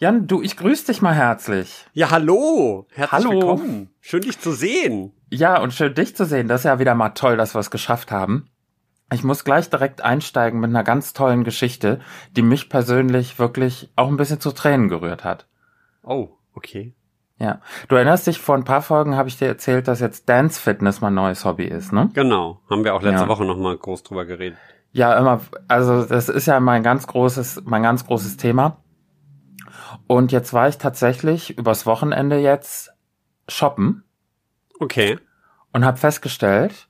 Jan, du, ich grüße dich mal herzlich. Ja, hallo. Herzlich Hallo. willkommen. Schön, dich zu sehen. Ja, und schön dich zu sehen. Das ist ja wieder mal toll, dass wir es geschafft haben. Ich muss gleich direkt einsteigen mit einer ganz tollen Geschichte, die mich persönlich wirklich auch ein bisschen zu Tränen gerührt hat. Oh, okay. Ja. Du erinnerst dich, vor ein paar Folgen habe ich dir erzählt, dass jetzt Dance Fitness mein neues Hobby ist, ne? Genau. Haben wir auch letzte Ja. Woche noch mal groß drüber geredet. Ja, immer, also das ist ja mein ganz großes, mein ganz großes Thema. Und jetzt war ich tatsächlich übers Wochenende jetzt shoppen Okay. und habe festgestellt,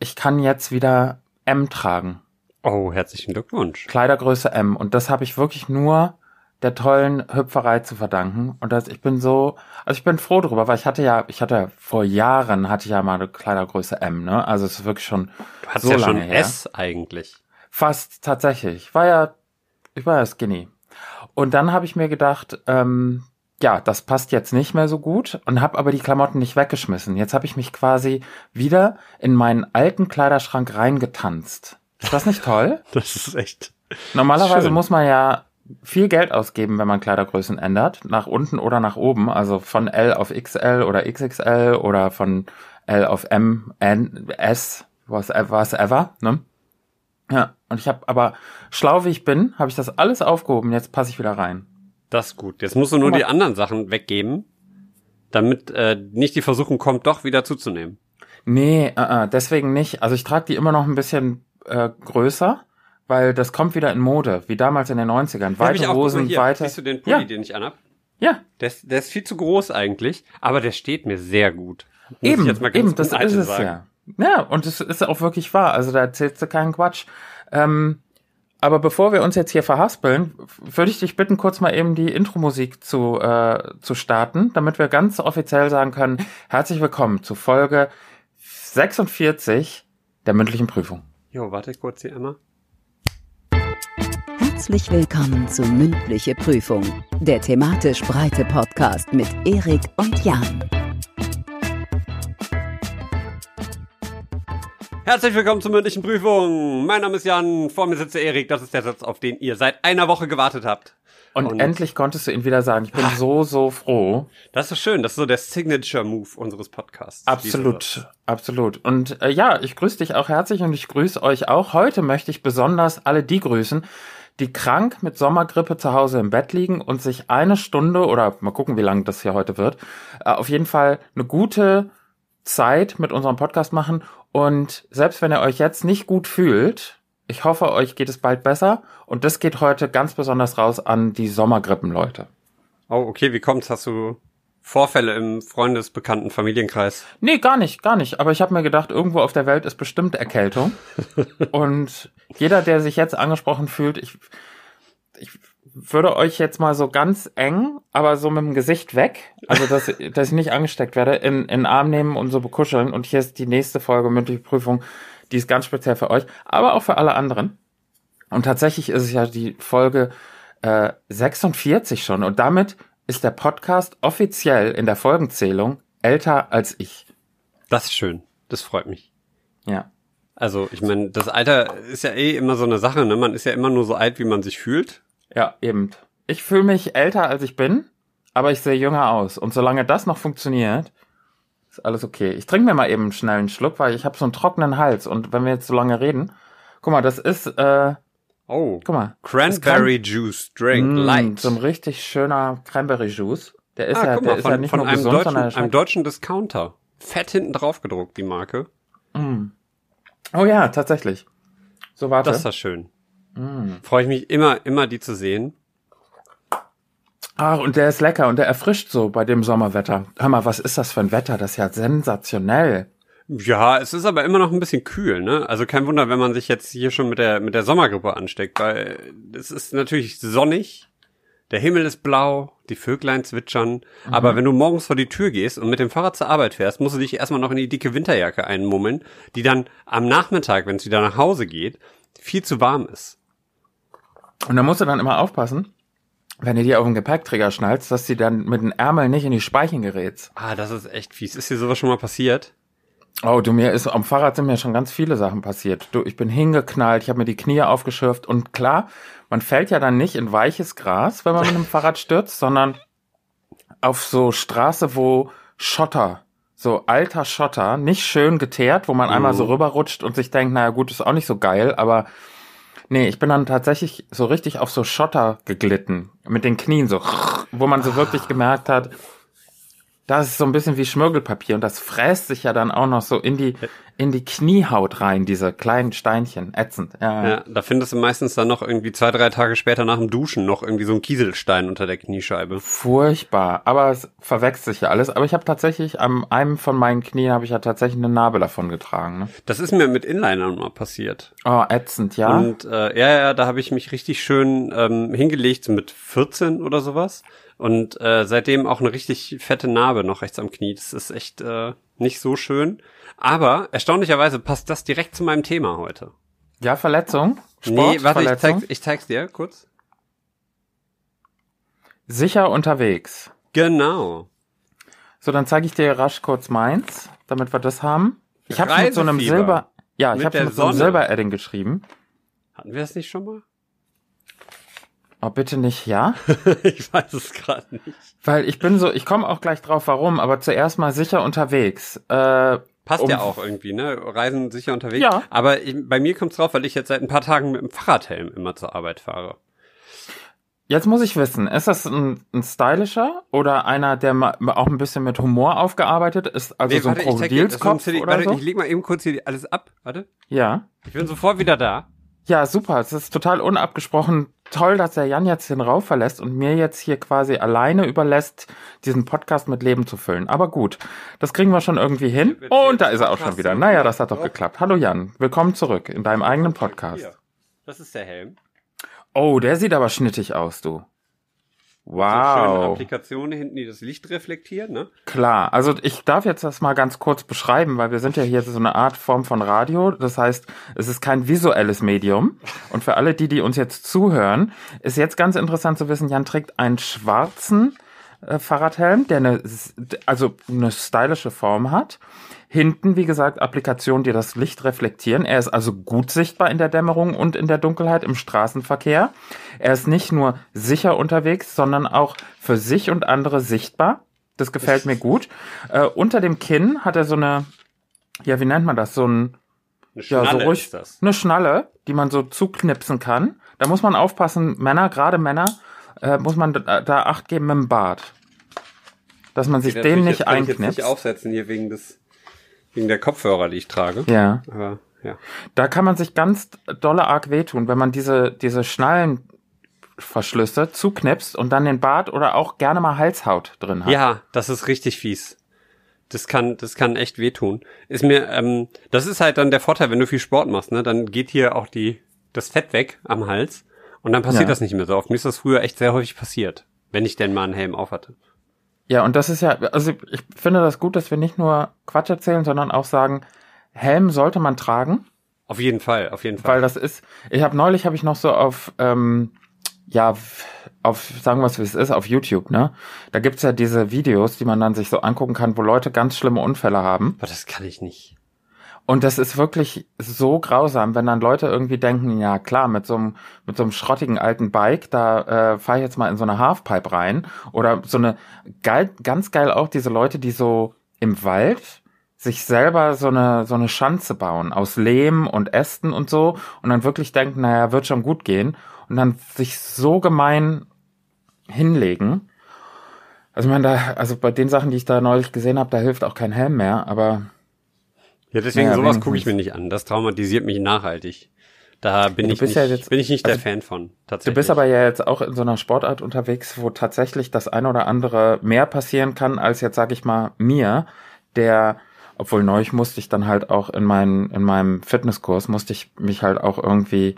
ich kann jetzt wieder M tragen. Oh, herzlichen Glückwunsch. Kleidergröße M. Und das habe ich wirklich nur der tollen Hüpferei zu verdanken. Und das, ich bin so, also ich bin froh drüber, weil ich hatte ja, ich hatte vor Jahren hatte ich ja mal eine Kleidergröße M, ne? Also es ist wirklich schon Du hast so ja lange schon her. S eigentlich. Fast tatsächlich. Ich war ja, ich war ja skinny. Und dann habe ich mir gedacht, ähm, ja, das passt jetzt nicht mehr so gut und habe aber die Klamotten nicht weggeschmissen. Jetzt habe ich mich quasi wieder in meinen alten Kleiderschrank reingetanzt. Ist das nicht toll? Das ist echt. Normalerweise Schön. muss man ja viel Geld ausgeben, wenn man Kleidergrößen ändert, nach unten oder nach oben, also von L auf XL oder XXL oder von L auf M, N, S, was, was ever, ne? Ja, und ich habe aber schlau wie ich bin, habe ich das alles aufgehoben, jetzt passe ich wieder rein. Das ist gut. Jetzt musst du nur die anderen Sachen weggeben, damit äh, nicht die Versuchung kommt, doch wieder zuzunehmen. Nee, äh, äh, deswegen nicht. Also ich trage die immer noch ein bisschen äh, größer, weil das kommt wieder in Mode, wie damals in den 90ern. Hab Weite ich auch, Hosen, hier, weite. Siehst du den Pulli, Ja. den ich anhab? Ja, Der ist, der ist viel zu groß eigentlich, aber der steht mir sehr gut. Muss Eben, ich jetzt mal ganz eben, das ist es sagen. ja. Ja, und es ist auch wirklich wahr. Also da erzählst du keinen Quatsch. Ähm, aber bevor wir uns jetzt hier verhaspeln, würde ich dich bitten, kurz mal eben die Intro-Musik zu, äh, zu starten, damit wir ganz offiziell sagen können, herzlich willkommen zu Folge 46 der mündlichen Prüfung. Jo, warte kurz hier einmal. Herzlich willkommen zu Mündliche Prüfung, der thematisch breite Podcast mit Erik und Jan. Herzlich willkommen zur mündlichen Prüfung. Mein Name ist Jan, vor mir sitzt der Erik. Das ist der Satz, auf den ihr seit einer Woche gewartet habt. Und, Und- endlich konntest du ihn wieder sagen. Ich bin so, so froh. Das ist schön. Das ist so der Signature-Move unseres Podcasts. Absolut, absolut. Und äh, ja, ich grüße dich auch herzlich und ich grüße euch auch. Heute möchte ich besonders alle die grüßen, die krank mit Sommergrippe zu Hause im Bett liegen und sich eine Stunde oder mal gucken, wie lang das hier heute wird, äh, auf jeden Fall eine gute Zeit mit unserem Podcast machen. Und selbst wenn ihr euch jetzt nicht gut fühlt, ich hoffe, euch geht es bald besser. Und das geht heute ganz besonders raus an die Sommergrippenleute. Oh, okay. Wie kommt's? Hast du Vorfälle im Freundesbekannten Familienkreis? Nee, gar nicht, gar nicht. Aber ich habe mir gedacht, irgendwo auf der Welt ist bestimmt Erkältung. Und jeder, der sich jetzt angesprochen fühlt, ich, ich würde euch jetzt mal so ganz eng, aber so mit dem Gesicht weg, also dass, dass ich nicht angesteckt werde, in, in den Arm nehmen und so bekuscheln. Und hier ist die nächste Folge mündliche Prüfung, die ist ganz speziell für euch, aber auch für alle anderen. Und tatsächlich ist es ja die Folge äh, 46 schon. Und damit ist der Podcast offiziell in der Folgenzählung älter als ich. Das ist schön. Das freut mich. Ja. Also, ich meine, das Alter ist ja eh immer so eine Sache, ne? Man ist ja immer nur so alt, wie man sich fühlt. Ja, eben. Ich fühle mich älter, als ich bin, aber ich sehe jünger aus. Und solange das noch funktioniert, ist alles okay. Ich trinke mir mal eben schnell einen Schluck, weil ich habe so einen trockenen Hals. Und wenn wir jetzt so lange reden, guck mal, das ist, äh, Oh. guck mal. Cranberry Juice Drink Mm, Light. So ein richtig schöner Cranberry Juice. Der ist ah, ja, guck der mal, ist von, ja nicht von nur einem, gesund, deutschen, sondern einem deutschen Discounter. Fett hinten drauf gedruckt, die Marke. Oh ja, tatsächlich. So, warte. Das ist das schön. Mm. Freue ich mich immer, immer die zu sehen. Ach, und der ist lecker und der erfrischt so bei dem Sommerwetter. Hör mal, was ist das für ein Wetter? Das ist ja sensationell. Ja, es ist aber immer noch ein bisschen kühl, ne? Also kein Wunder, wenn man sich jetzt hier schon mit der, mit der Sommergrippe ansteckt, weil es ist natürlich sonnig, der Himmel ist blau, die Vöglein zwitschern, aber wenn du morgens vor die Tür gehst und mit dem Fahrrad zur Arbeit fährst, musst du dich erstmal noch in die dicke Winterjacke einmummeln, die dann am Nachmittag, wenn es wieder nach Hause geht, viel zu warm ist. Und da musst du dann immer aufpassen, wenn du die auf den Gepäckträger schnallst, dass die dann mit den Ärmeln nicht in die Speichen gerätst. Ah, das ist echt fies. Ist dir sowas schon mal passiert? Oh, du, mir ist am Fahrrad sind mir schon ganz viele Sachen passiert. Du, ich bin hingeknallt, ich habe mir die Knie aufgeschürft und klar, man fällt ja dann nicht in weiches Gras, wenn man mit einem Fahrrad stürzt, sondern auf so Straße, wo Schotter, so alter Schotter, nicht schön geteert, wo man einmal so rüberrutscht und sich denkt, naja gut, ist auch nicht so geil, aber nee, ich bin dann tatsächlich so richtig auf so Schotter geglitten, mit den Knien so, wo man so wirklich gemerkt hat, das ist so ein bisschen wie Schmirgelpapier. Und das fräst sich ja dann auch noch so in die, in die Kniehaut rein, diese kleinen Steinchen. Ätzend. Ja. Ja, da findest du meistens dann noch irgendwie zwei, drei Tage später nach dem Duschen noch irgendwie so ein Kieselstein unter der Kniescheibe. Furchtbar. Aber es verwechselt sich ja alles. Aber ich habe tatsächlich, am einem von meinen Knien habe ich ja tatsächlich eine Narbe davon getragen. Ne? Das ist mir mit Inlinern mal passiert. Oh, ätzend, ja. Und äh, ja, ja, da habe ich mich richtig schön ähm, hingelegt, so mit 14 oder sowas. Und äh, seitdem auch eine richtig fette Narbe noch rechts am Knie. Das ist echt äh, nicht so schön. Aber erstaunlicherweise passt das direkt zu meinem Thema heute. ja, Verletzung? Sport, nee, warte, ich, Verletzung? zeig, ich zeig's dir kurz. Sicher unterwegs. Genau. So, dann zeige ich dir rasch kurz meins, damit wir das haben. Ich habe mit so einem. Silber, ja, ich habe mit so einem Sonne. Silberedding geschrieben. Hatten wir das nicht schon mal? Oh, bitte nicht, ja? ich weiß es gerade nicht. Weil ich bin so, ich komme auch gleich drauf, warum, aber zuerst mal sicher unterwegs. Äh, Passt Um- ja auch irgendwie, ne? Reisen sicher unterwegs. Ja. Aber ich, bei mir kommt's drauf, weil ich jetzt seit ein paar Tagen mit dem Fahrradhelm immer zur Arbeit fahre. jetzt muss ich wissen, ist das ein, ein stylischer oder einer, der mal auch ein bisschen mit Humor aufgearbeitet ist, also so ein ich ist so ein Krokodilskopf CD oder Warte, so? ich leg mal eben kurz hier alles ab. Warte. Ja. Ich bin sofort wieder da. Ja, super. Es ist total unabgesprochen. Toll, dass der Jan jetzt den Raum verlässt und mir jetzt hier quasi alleine überlässt, diesen Podcast mit Leben zu füllen. Aber gut, das kriegen wir schon irgendwie hin. Und da ist er auch schon wieder. Naja, das hat doch geklappt. Hallo Jan, willkommen zurück in deinem eigenen Podcast. Das ist der Helm. Oh, der sieht aber schnittig aus, du. So schöne Wow. Applikationen hinten, die das Licht reflektieren, ne? Klar, also ich darf jetzt das mal ganz kurz beschreiben, weil wir sind ja hier so eine Art Form von Radio. Das heißt, es ist kein visuelles Medium. Und für alle die, die uns jetzt zuhören, ist jetzt ganz interessant zu wissen, Jan trägt einen schwarzen äh, Fahrradhelm, der eine, also eine stylische Form hat. Hinten, wie gesagt, Applikationen, die das Licht reflektieren. Er ist also gut sichtbar in der Dämmerung und in der Dunkelheit im Straßenverkehr. Er ist nicht nur sicher unterwegs, sondern auch für sich und andere sichtbar. Das gefällt mir gut. Äh, unter dem Kinn hat er so eine, ja, wie nennt man das? So ein, Eine ja, so Schnalle ruhig, ist das. eine Schnalle, die man so zuknipsen kann. Da muss man aufpassen, Männer, gerade Männer, äh, muss man da, da Acht geben mit dem Bart. Dass man sich den nicht kann ich jetzt einknipst. nicht aufsetzen hier wegen des, wegen der Kopfhörer, die ich trage. Ja. Aber, ja. Da kann man sich ganz dolle arg wehtun, wenn man diese, diese Schnallenverschlüsse zuknipst und dann den Bart oder auch gerne mal Halshaut drin hat. Ja, das ist richtig fies. Das kann, das kann echt wehtun. Ist mir, ähm, das ist halt dann der Vorteil, wenn du viel Sport machst, ne? Dann geht hier auch die, das Fett weg am Hals und dann passiert Ja. das nicht mehr so oft. Mir ist das früher echt sehr häufig passiert, wenn ich denn mal einen Helm auf hatte. Ja, und das ist ja, also ich finde das gut, dass wir nicht nur Quatsch erzählen, sondern auch sagen, Helm sollte man tragen, Auf jeden Fall, auf jeden Fall. weil das ist, ich habe neulich habe ich noch so auf, ähm, ja, auf, sagen wir es wie es ist, auf YouTube, ne? Da gibt's ja diese Videos, die man dann sich so angucken kann, wo Leute ganz schlimme Unfälle haben. Aber das kann ich nicht. Und das ist wirklich so grausam, wenn dann Leute irgendwie denken, ja klar, mit so einem, mit so einem schrottigen alten Bike, da äh, fahre ich jetzt mal in so eine Halfpipe rein. Oder so eine geil, ganz geil auch diese Leute, die so im Wald sich selber so eine, so eine Schanze bauen aus Lehm und Ästen und so und dann wirklich denken, naja, wird schon gut gehen und dann sich so gemein hinlegen. Also ich meine, da, also bei den Sachen, die ich da neulich gesehen habe, da hilft auch kein Helm mehr, aber Ja, deswegen Naja, sowas gucke ich mir nicht an. Das traumatisiert mich nachhaltig. Da bin Ja, du ich nicht, ja jetzt- bin ich nicht der also, Fan von. Du Tatsächlich. bist aber ja jetzt auch in so einer Sportart unterwegs, wo tatsächlich das eine oder andere mehr passieren kann, als jetzt, sag ich mal, mir, der, obwohl neulich musste ich dann halt auch in, meinen, in meinem Fitnesskurs, musste ich mich halt auch irgendwie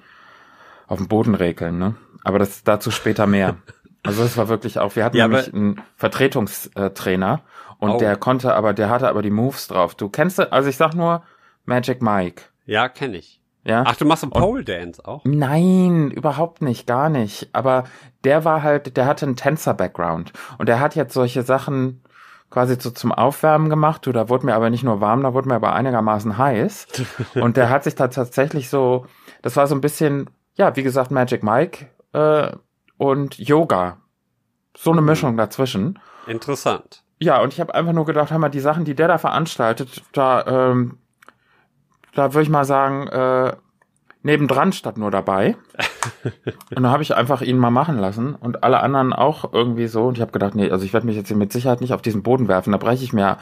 auf den Boden regeln, ne? Aber das dazu später mehr. Also das war wirklich auch, wir hatten Ja, nämlich einen Vertretungstrainer und Oh. der konnte aber, der hatte aber die Moves drauf. Du kennst, also ich sag nur Magic Mike, ja, kenne ich. ja? Ach, du machst so Pole Dance auch? Nein, überhaupt nicht, gar nicht. Aber der war halt, der hatte einen Tänzer-Background. Und der hat jetzt solche Sachen quasi so zum Aufwärmen gemacht. Du, da wurde mir aber nicht nur warm, da wurde mir aber einigermaßen heiß. Und der hat sich da tatsächlich so, das war so ein bisschen, ja, wie gesagt, Magic Mike äh, und Yoga. So eine Mischung dazwischen. Interessant. Ja, und ich habe einfach nur gedacht, hör mal, die Sachen, die der da veranstaltet, da, ähm, da würde ich mal sagen, äh, nebendran statt nur dabei. und dann habe ich einfach ihn mal machen lassen und alle anderen auch irgendwie so. Und ich habe gedacht, nee, also ich werde mich jetzt hier mit Sicherheit nicht auf diesen Boden werfen. Da breche ich mir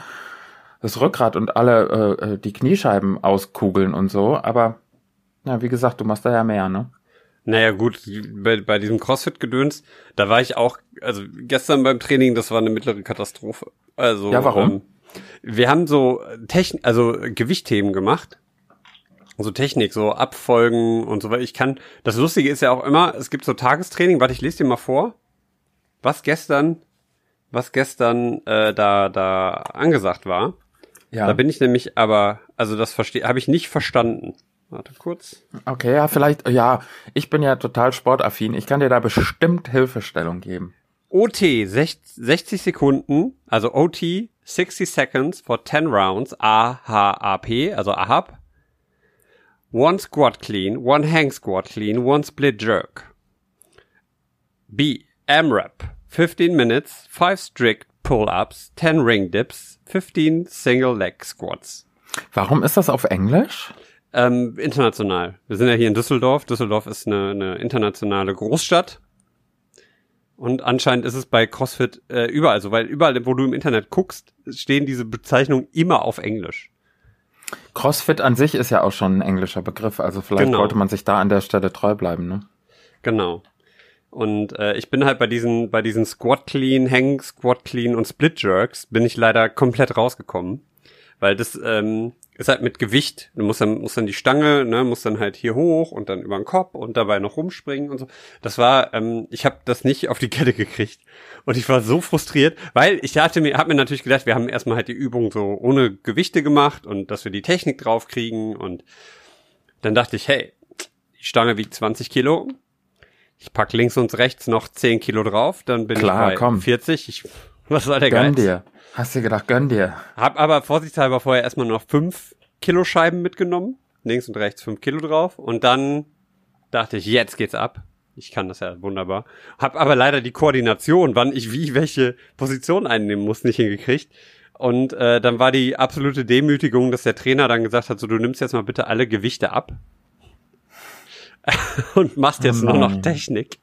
das Rückgrat und alle äh, äh die Kniescheiben auskugeln und so. Aber ja, wie gesagt, du machst da ja mehr, ne? Naja, gut, bei, bei diesem CrossFit-Gedöns, da war ich auch, also gestern beim Training, das war eine mittlere Katastrophe. Also, ja, warum? Ähm, wir haben so Techn also Gewichtthemen gemacht. So Technik, so Abfolgen und so weiter. Ich kann, das Lustige ist ja auch immer, es gibt so Tagestraining, warte, ich lese dir mal vor, was gestern, was gestern äh, da, da angesagt war. Ja. Da bin ich nämlich aber, also das verstehe, habe ich nicht verstanden. Warte kurz. Okay, ja, vielleicht, ja, ich bin ja total sportaffin. Ich kann dir da bestimmt Hilfestellung geben. OT 60 Sekunden, also OT 60 Seconds for 10 Rounds, AHAP, also AHAP. One squat clean, one hang squat clean, one split jerk. B. AMRAP 15 minutes, 5 strict pull-ups, 10 ring dips, 15 single leg squats. Warum ist das auf Englisch? Ähm, international. Wir sind ja hier in Düsseldorf. Düsseldorf ist eine, eine internationale Großstadt. Und anscheinend ist es bei CrossFit äh, überall so, weil überall, wo du im Internet guckst, stehen diese Bezeichnungen immer auf Englisch. CrossFit an sich ist ja auch schon ein englischer Begriff, also vielleicht genau. wollte man sich da an der Stelle treu bleiben, ne? Genau. Und äh, ich bin halt bei diesen, bei diesen Squat Clean, Hang Squat Clean und Split Jerks bin ich leider komplett rausgekommen. Weil das, ähm, ist halt mit Gewicht. Du musst dann, musst dann die Stange, ne, musst dann halt hier hoch und dann über den Kopf und dabei noch rumspringen und so. Das war, ähm, ich habe das nicht auf die Kette gekriegt. Und ich war so frustriert, weil ich hatte mir, hab mir natürlich gedacht, wir haben erstmal halt die Übung so ohne Gewichte gemacht und dass wir die Technik drauf kriegen. Und dann dachte ich, hey, die Stange wiegt 20 Kilo. Ich pack links und rechts noch 10 Kilo drauf, dann bin Klar, ich bei komm. 40. Ich, was soll der Gönn Geiz? dir. Hast du gedacht, gönn dir. Hab aber vorsichtshalber vorher erstmal noch fünf Kilo Scheiben mitgenommen. Links und rechts fünf Kilo drauf. Und dann dachte ich, jetzt geht's ab. Ich kann das ja wunderbar. Hab aber leider die Koordination, wann ich wie welche Position einnehmen muss, nicht hingekriegt. Und äh, dann war die absolute Demütigung, dass der Trainer dann gesagt hat, so du nimmst jetzt mal bitte alle Gewichte ab und machst jetzt oh nur noch Technik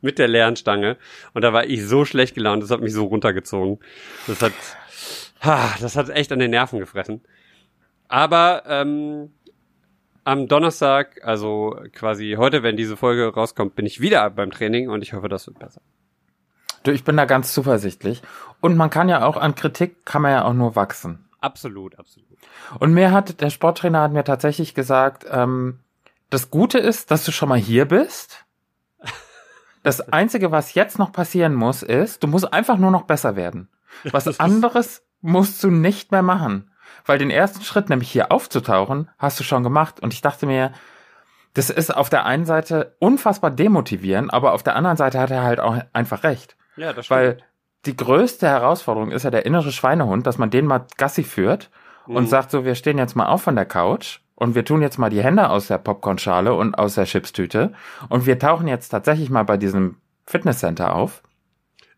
mit der leeren Stange. Und da war ich so schlecht gelaunt, das hat mich so runtergezogen. Das hat, ha, das hat echt an den Nerven gefressen. Aber ähm, am Donnerstag, also quasi heute, wenn diese Folge rauskommt, bin ich wieder beim Training und ich hoffe, das wird besser. Du, ich bin da ganz zuversichtlich. Und man kann ja auch an Kritik, kann man ja auch nur wachsen. Absolut, absolut. Und mir hat, der Sporttrainer hat mir tatsächlich gesagt, ähm, das Gute ist, dass du schon mal hier bist. Das Einzige, was jetzt noch passieren muss, ist, du musst einfach nur noch besser werden. Was anderes musst du nicht mehr machen. Weil den ersten Schritt, nämlich hier aufzutauchen, hast du schon gemacht. Und ich dachte mir, das ist auf der einen Seite unfassbar demotivierend, aber auf der anderen Seite hat er halt auch einfach recht. Ja, das stimmt. Weil die größte Herausforderung ist ja der innere Schweinehund, dass man den mal Gassi führt und mhm. sagt so, wir stehen jetzt mal auf von der Couch und wir tun jetzt mal die Hände aus der Popcornschale und aus der Chipstüte und wir tauchen jetzt tatsächlich mal bei diesem Fitnesscenter auf.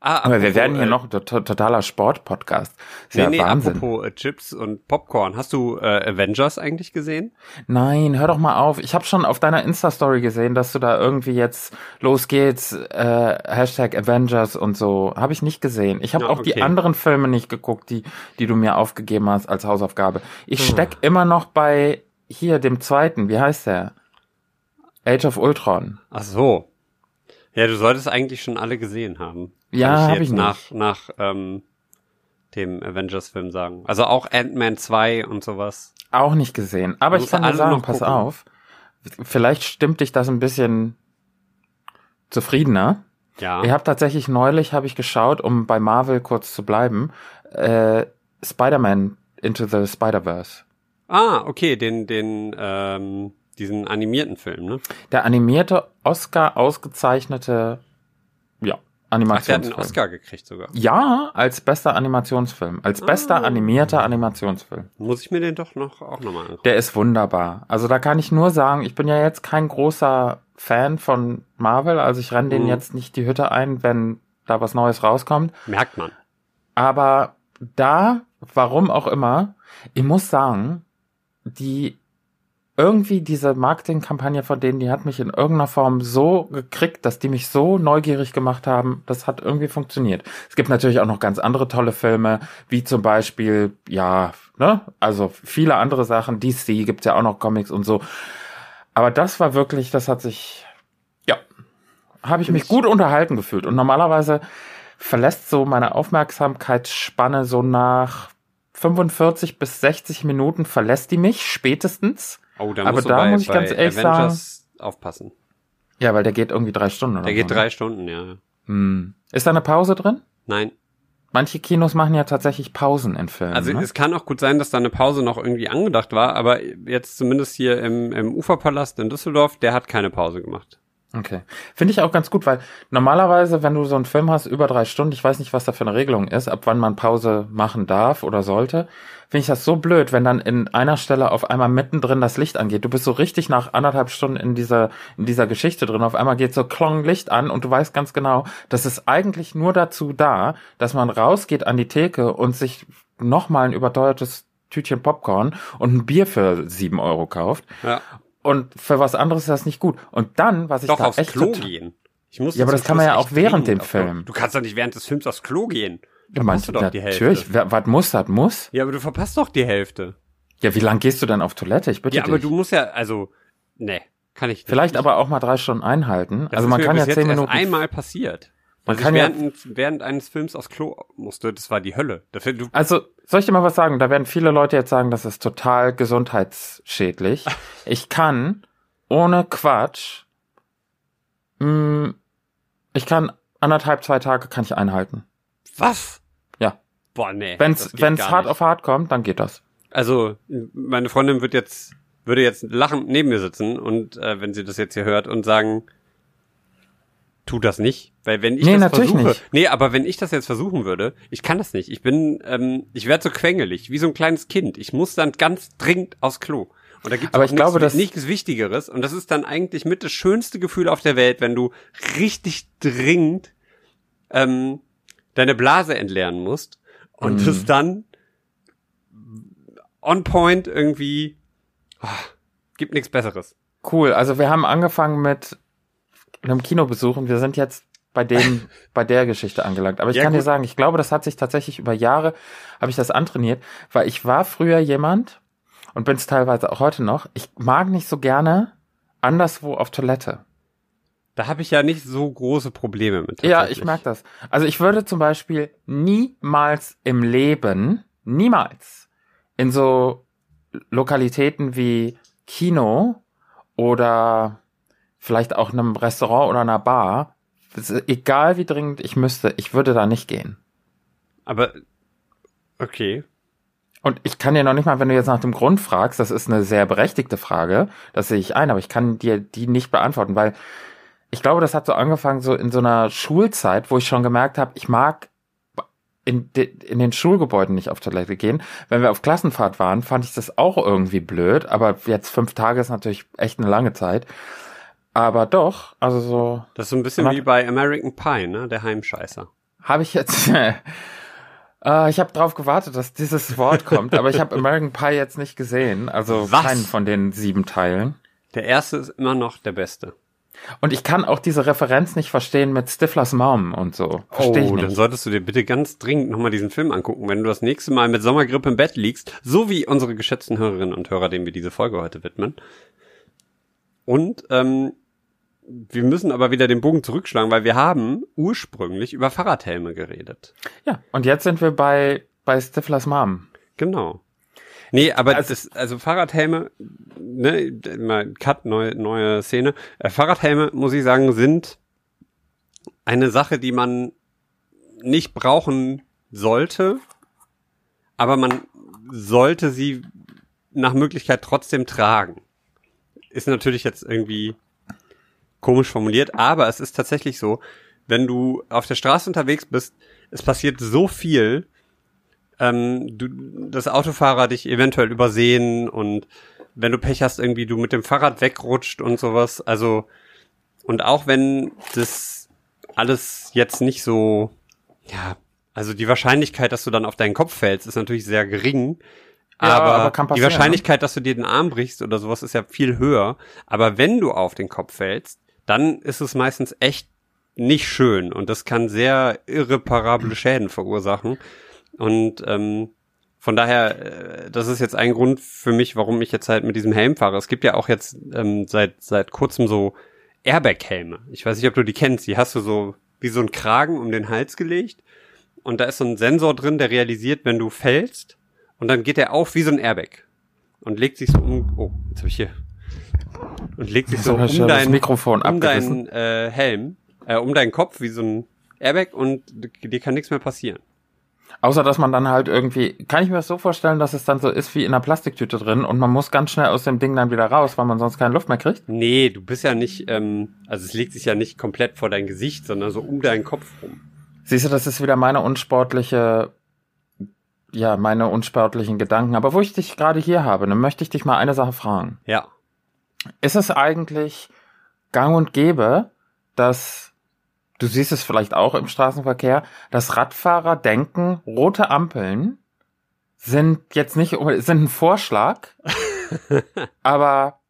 Ah, aber wir werden hier äh, noch to totaler Sport-Podcast. Nee, ja nee, Wahnsinn. apropos äh, Chips und Popcorn. Hast du äh, Avengers eigentlich gesehen? Nein, hör doch mal auf. Ich habe schon auf deiner Insta-Story gesehen, dass du da irgendwie jetzt los geht's, äh, Hashtag Avengers und so. Habe ich nicht gesehen. Ich habe ja, auch okay. die anderen Filme nicht geguckt, die, die du mir aufgegeben hast als Hausaufgabe. Ich hm. steck immer noch bei hier, dem zweiten, wie heißt der? Age of Ultron. Ach so. Ja, du solltest eigentlich schon alle gesehen haben. Ja, habe ich, hab ich nach, nach ähm, dem Avengers-Film sagen. Also auch Ant-Man 2 und sowas. Auch nicht gesehen. Aber ich kann dir sagen, pass gucken. auf. Vielleicht stimmt dich das ein bisschen zufriedener. Ja. Ich habe tatsächlich neulich, habe ich geschaut, um bei Marvel kurz zu bleiben, äh, Spider-Man Into the Spider-Verse. Ah, okay, den, den, ähm, diesen animierten Film, ne? Der animierte, Oscar ausgezeichnete, ja, Ach, der hat einen Animationsfilm. Oscar gekriegt sogar. Ja, als bester Animationsfilm. Als bester Ah. animierter Animationsfilm. Muss ich mir den doch noch auch nochmal angucken. Der ist wunderbar. Also da kann ich nur sagen, ich bin ja jetzt kein großer Fan von Marvel. Also ich renne Mhm. jetzt nicht die Hütte ein, wenn da was Neues rauskommt. Merkt man. Aber da, warum auch immer, ich muss sagen, die irgendwie diese Marketingkampagne von denen, die hat mich in irgendeiner Form so gekriegt, dass die mich so neugierig gemacht haben. Das hat irgendwie funktioniert. Es gibt natürlich auch noch ganz andere tolle Filme, wie zum Beispiel, ja, ne, also viele andere Sachen. DC gibt's ja auch noch Comics und so. Aber das war wirklich, das hat sich, ja, habe ich mich gut unterhalten gefühlt. Und normalerweise verlässt so meine Aufmerksamkeitsspanne so nach 45 bis 60 Minuten verlässt die mich spätestens. Oh, da Aber da bei, muss ich ganz ehrlich Avengers aufpassen. Ja, weil der geht irgendwie drei Stunden. Oder Der geht so, ne? drei Stunden, ja. Hm. Ist da eine Pause drin? Nein. Manche Kinos machen ja tatsächlich Pausen in Filmen. Also ne? es kann auch gut sein, dass da eine Pause noch irgendwie angedacht war, aber jetzt zumindest hier im, im Uferpalast in Düsseldorf, der hat keine Pause gemacht. Okay. Finde ich auch ganz gut, weil normalerweise, wenn du so einen Film hast über drei Stunden, ich weiß nicht, was da für eine Regelung ist, ab wann man Pause machen darf oder sollte, finde ich das so blöd, wenn dann in einer Stelle auf einmal mittendrin das Licht angeht. Du bist so richtig nach anderthalb Stunden in dieser, in dieser Geschichte drin. Auf einmal geht so klong Licht an und du weißt ganz genau, das ist eigentlich nur dazu da, dass man rausgeht an die Theke und sich nochmal ein überteuertes Tütchen Popcorn und ein Bier für sieben Euro kauft. Ja. Und für was anderes ist das nicht gut. Und dann, was ich Doch da aufs echt Klo gehen. Ich muss Ja, aber das kann man ja auch während dem. Film. Du kannst doch nicht während des Films aufs Klo gehen. Du meinst, du doch die Hälfte. natürlich, wer- was muss, das muss. Ja, aber du verpasst doch die Hälfte. Ja, wie lang gehst du denn auf Toilette? Ich bitte Ja, aber dich. du musst ja, also, nee, kann ich nicht. Vielleicht ich, aber auch mal drei Stunden einhalten. das also man kann ja zehn Minuten. einmal passiert. Man kann ja- während, während eines Films aufs Klo musste, das war die Hölle. Dafür, du, Also, soll ich dir mal was sagen? Da werden viele Leute jetzt sagen, das ist total gesundheitsschädlich. Ich kann ohne Quatsch, mh, ich kann anderthalb, zwei Tage kann ich einhalten. was? Ja. Boah, nee. Wenn's, wenn's hart nicht. auf hart kommt, dann geht das. Also, meine Freundin wird jetzt, würde jetzt lachend neben mir sitzen und äh, wenn sie das jetzt hier hört und sagen, tu das nicht, weil wenn ich Nee, das versuche, nicht. nee, aber wenn ich das jetzt versuchen würde, ich kann das nicht. Ich bin, ähm, ich werde so quengelig, wie so ein kleines Kind. Ich muss dann ganz dringend aufs Klo. Und da gibt Aber es nichts, nichts Wichtigeres. Und das ist dann eigentlich mit das schönste Gefühl auf der Welt, wenn du richtig dringend ähm, deine Blase entleeren musst und Mhm. es dann on point irgendwie ah, gibt nichts Besseres. Cool. Also wir haben angefangen mit einem Kinobesuch und wir sind jetzt bei dem, bei der Geschichte angelangt. Aber ich Ja, kann dir gut. sagen, ich glaube, das hat sich tatsächlich über Jahre, habe ich das antrainiert, weil ich war früher jemand und bin es teilweise auch heute noch. Ich mag nicht so gerne anderswo auf Toilette. Da habe ich ja nicht so große Probleme mit. Ja, ich merke das. Also ich würde zum Beispiel niemals im Leben, niemals in so Lokalitäten wie Kino oder vielleicht auch einem Restaurant oder einer Bar, egal wie dringend ich müsste, ich würde da nicht gehen. Aber okay. Und ich kann dir noch nicht mal, wenn du jetzt nach dem Grund fragst, das ist eine sehr berechtigte Frage, das sehe ich ein, aber ich kann dir die nicht beantworten, weil ich glaube, das hat so angefangen so in so einer Schulzeit, wo ich schon gemerkt habe, ich mag in, de, in den Schulgebäuden nicht auf Toilette gehen. Wenn wir auf Klassenfahrt waren, fand ich das auch irgendwie blöd, aber jetzt fünf Tage ist natürlich echt eine lange Zeit. Aber doch, also so Das ist so ein bisschen wie bei American Pie, ne? Der Heimscheißer. habe ich jetzt. äh, ich habe drauf gewartet, dass dieses Wort kommt, aber ich habe American Pie jetzt nicht gesehen, also Was? keinen von den sieben Teilen. Der erste ist immer noch der beste. Und ich kann auch diese Referenz nicht verstehen mit Stiflers Mom und so. Verstehe ich oh, dann solltest du dir bitte ganz dringend nochmal diesen Film angucken, wenn du das nächste Mal mit Sommergrippe im Bett liegst, so wie unsere geschätzten Hörerinnen und Hörer, denen wir diese Folge heute widmen. Und ähm, wir müssen aber wieder den Bogen zurückschlagen, weil wir haben ursprünglich über Fahrradhelme geredet. Ja, und jetzt sind wir bei, bei Stiflers Mom. Genau. Nee, aber Also- das, also Fahrradhelme, ne, mal Cut, neue, neue Szene. Äh, Fahrradhelme, muss ich sagen, sind eine Sache, die man nicht brauchen sollte, aber man sollte sie nach Möglichkeit trotzdem tragen. Ist natürlich jetzt irgendwie komisch formuliert, aber es ist tatsächlich so, wenn du auf der Straße unterwegs bist, es passiert so viel, ähm, du, das Autofahrer dich eventuell übersehen und wenn du Pech hast, irgendwie du mit dem Fahrrad wegrutscht und sowas. Also, und auch wenn das alles jetzt nicht so, ja, also die Wahrscheinlichkeit, dass du dann auf deinen Kopf fällst, ist natürlich sehr gering. Ja, aber, aber die passieren, Wahrscheinlichkeit, dass du dir den Arm brichst oder sowas, ist ja viel höher. Aber wenn du auf den Kopf fällst, dann ist es meistens echt nicht schön und das kann sehr irreparable Schäden verursachen. Und ähm, von daher, äh, das ist jetzt ein Grund für mich, warum ich jetzt halt mit diesem Helm fahre. Es gibt ja auch jetzt ähm, seit seit kurzem so Airbag-Helme. Ich weiß nicht, ob du die kennst. Die hast du so wie so ein Kragen um den Hals gelegt und da ist so ein Sensor drin, der realisiert, wenn du fällst und dann geht der auf wie so ein Airbag und legt sich so um. Oh, jetzt habe ich hier und legt sich so um ja das dein Mikrofon um deinen äh, Helm, äh, um deinen Kopf wie so ein Airbag und dir kann nichts mehr passieren. Außer, dass man dann halt irgendwie, kann ich mir das so vorstellen, dass es dann so ist wie in einer Plastiktüte drin und man muss ganz schnell aus dem Ding dann wieder raus, weil man sonst keine Luft mehr kriegt? Nee, du bist ja nicht, ähm, also es legt sich ja nicht komplett vor dein Gesicht, sondern so um deinen Kopf rum. Siehst du, das ist wieder meine unsportliche, ja, meine unsportlichen Gedanken. Aber wo ich dich gerade hier habe, dann möchte ich dich mal eine Sache fragen. Ja. Ist es eigentlich gang und gäbe, dass, du siehst es vielleicht auch im Straßenverkehr, dass Radfahrer denken, rote Ampeln sind jetzt nicht, sind ein Vorschlag, aber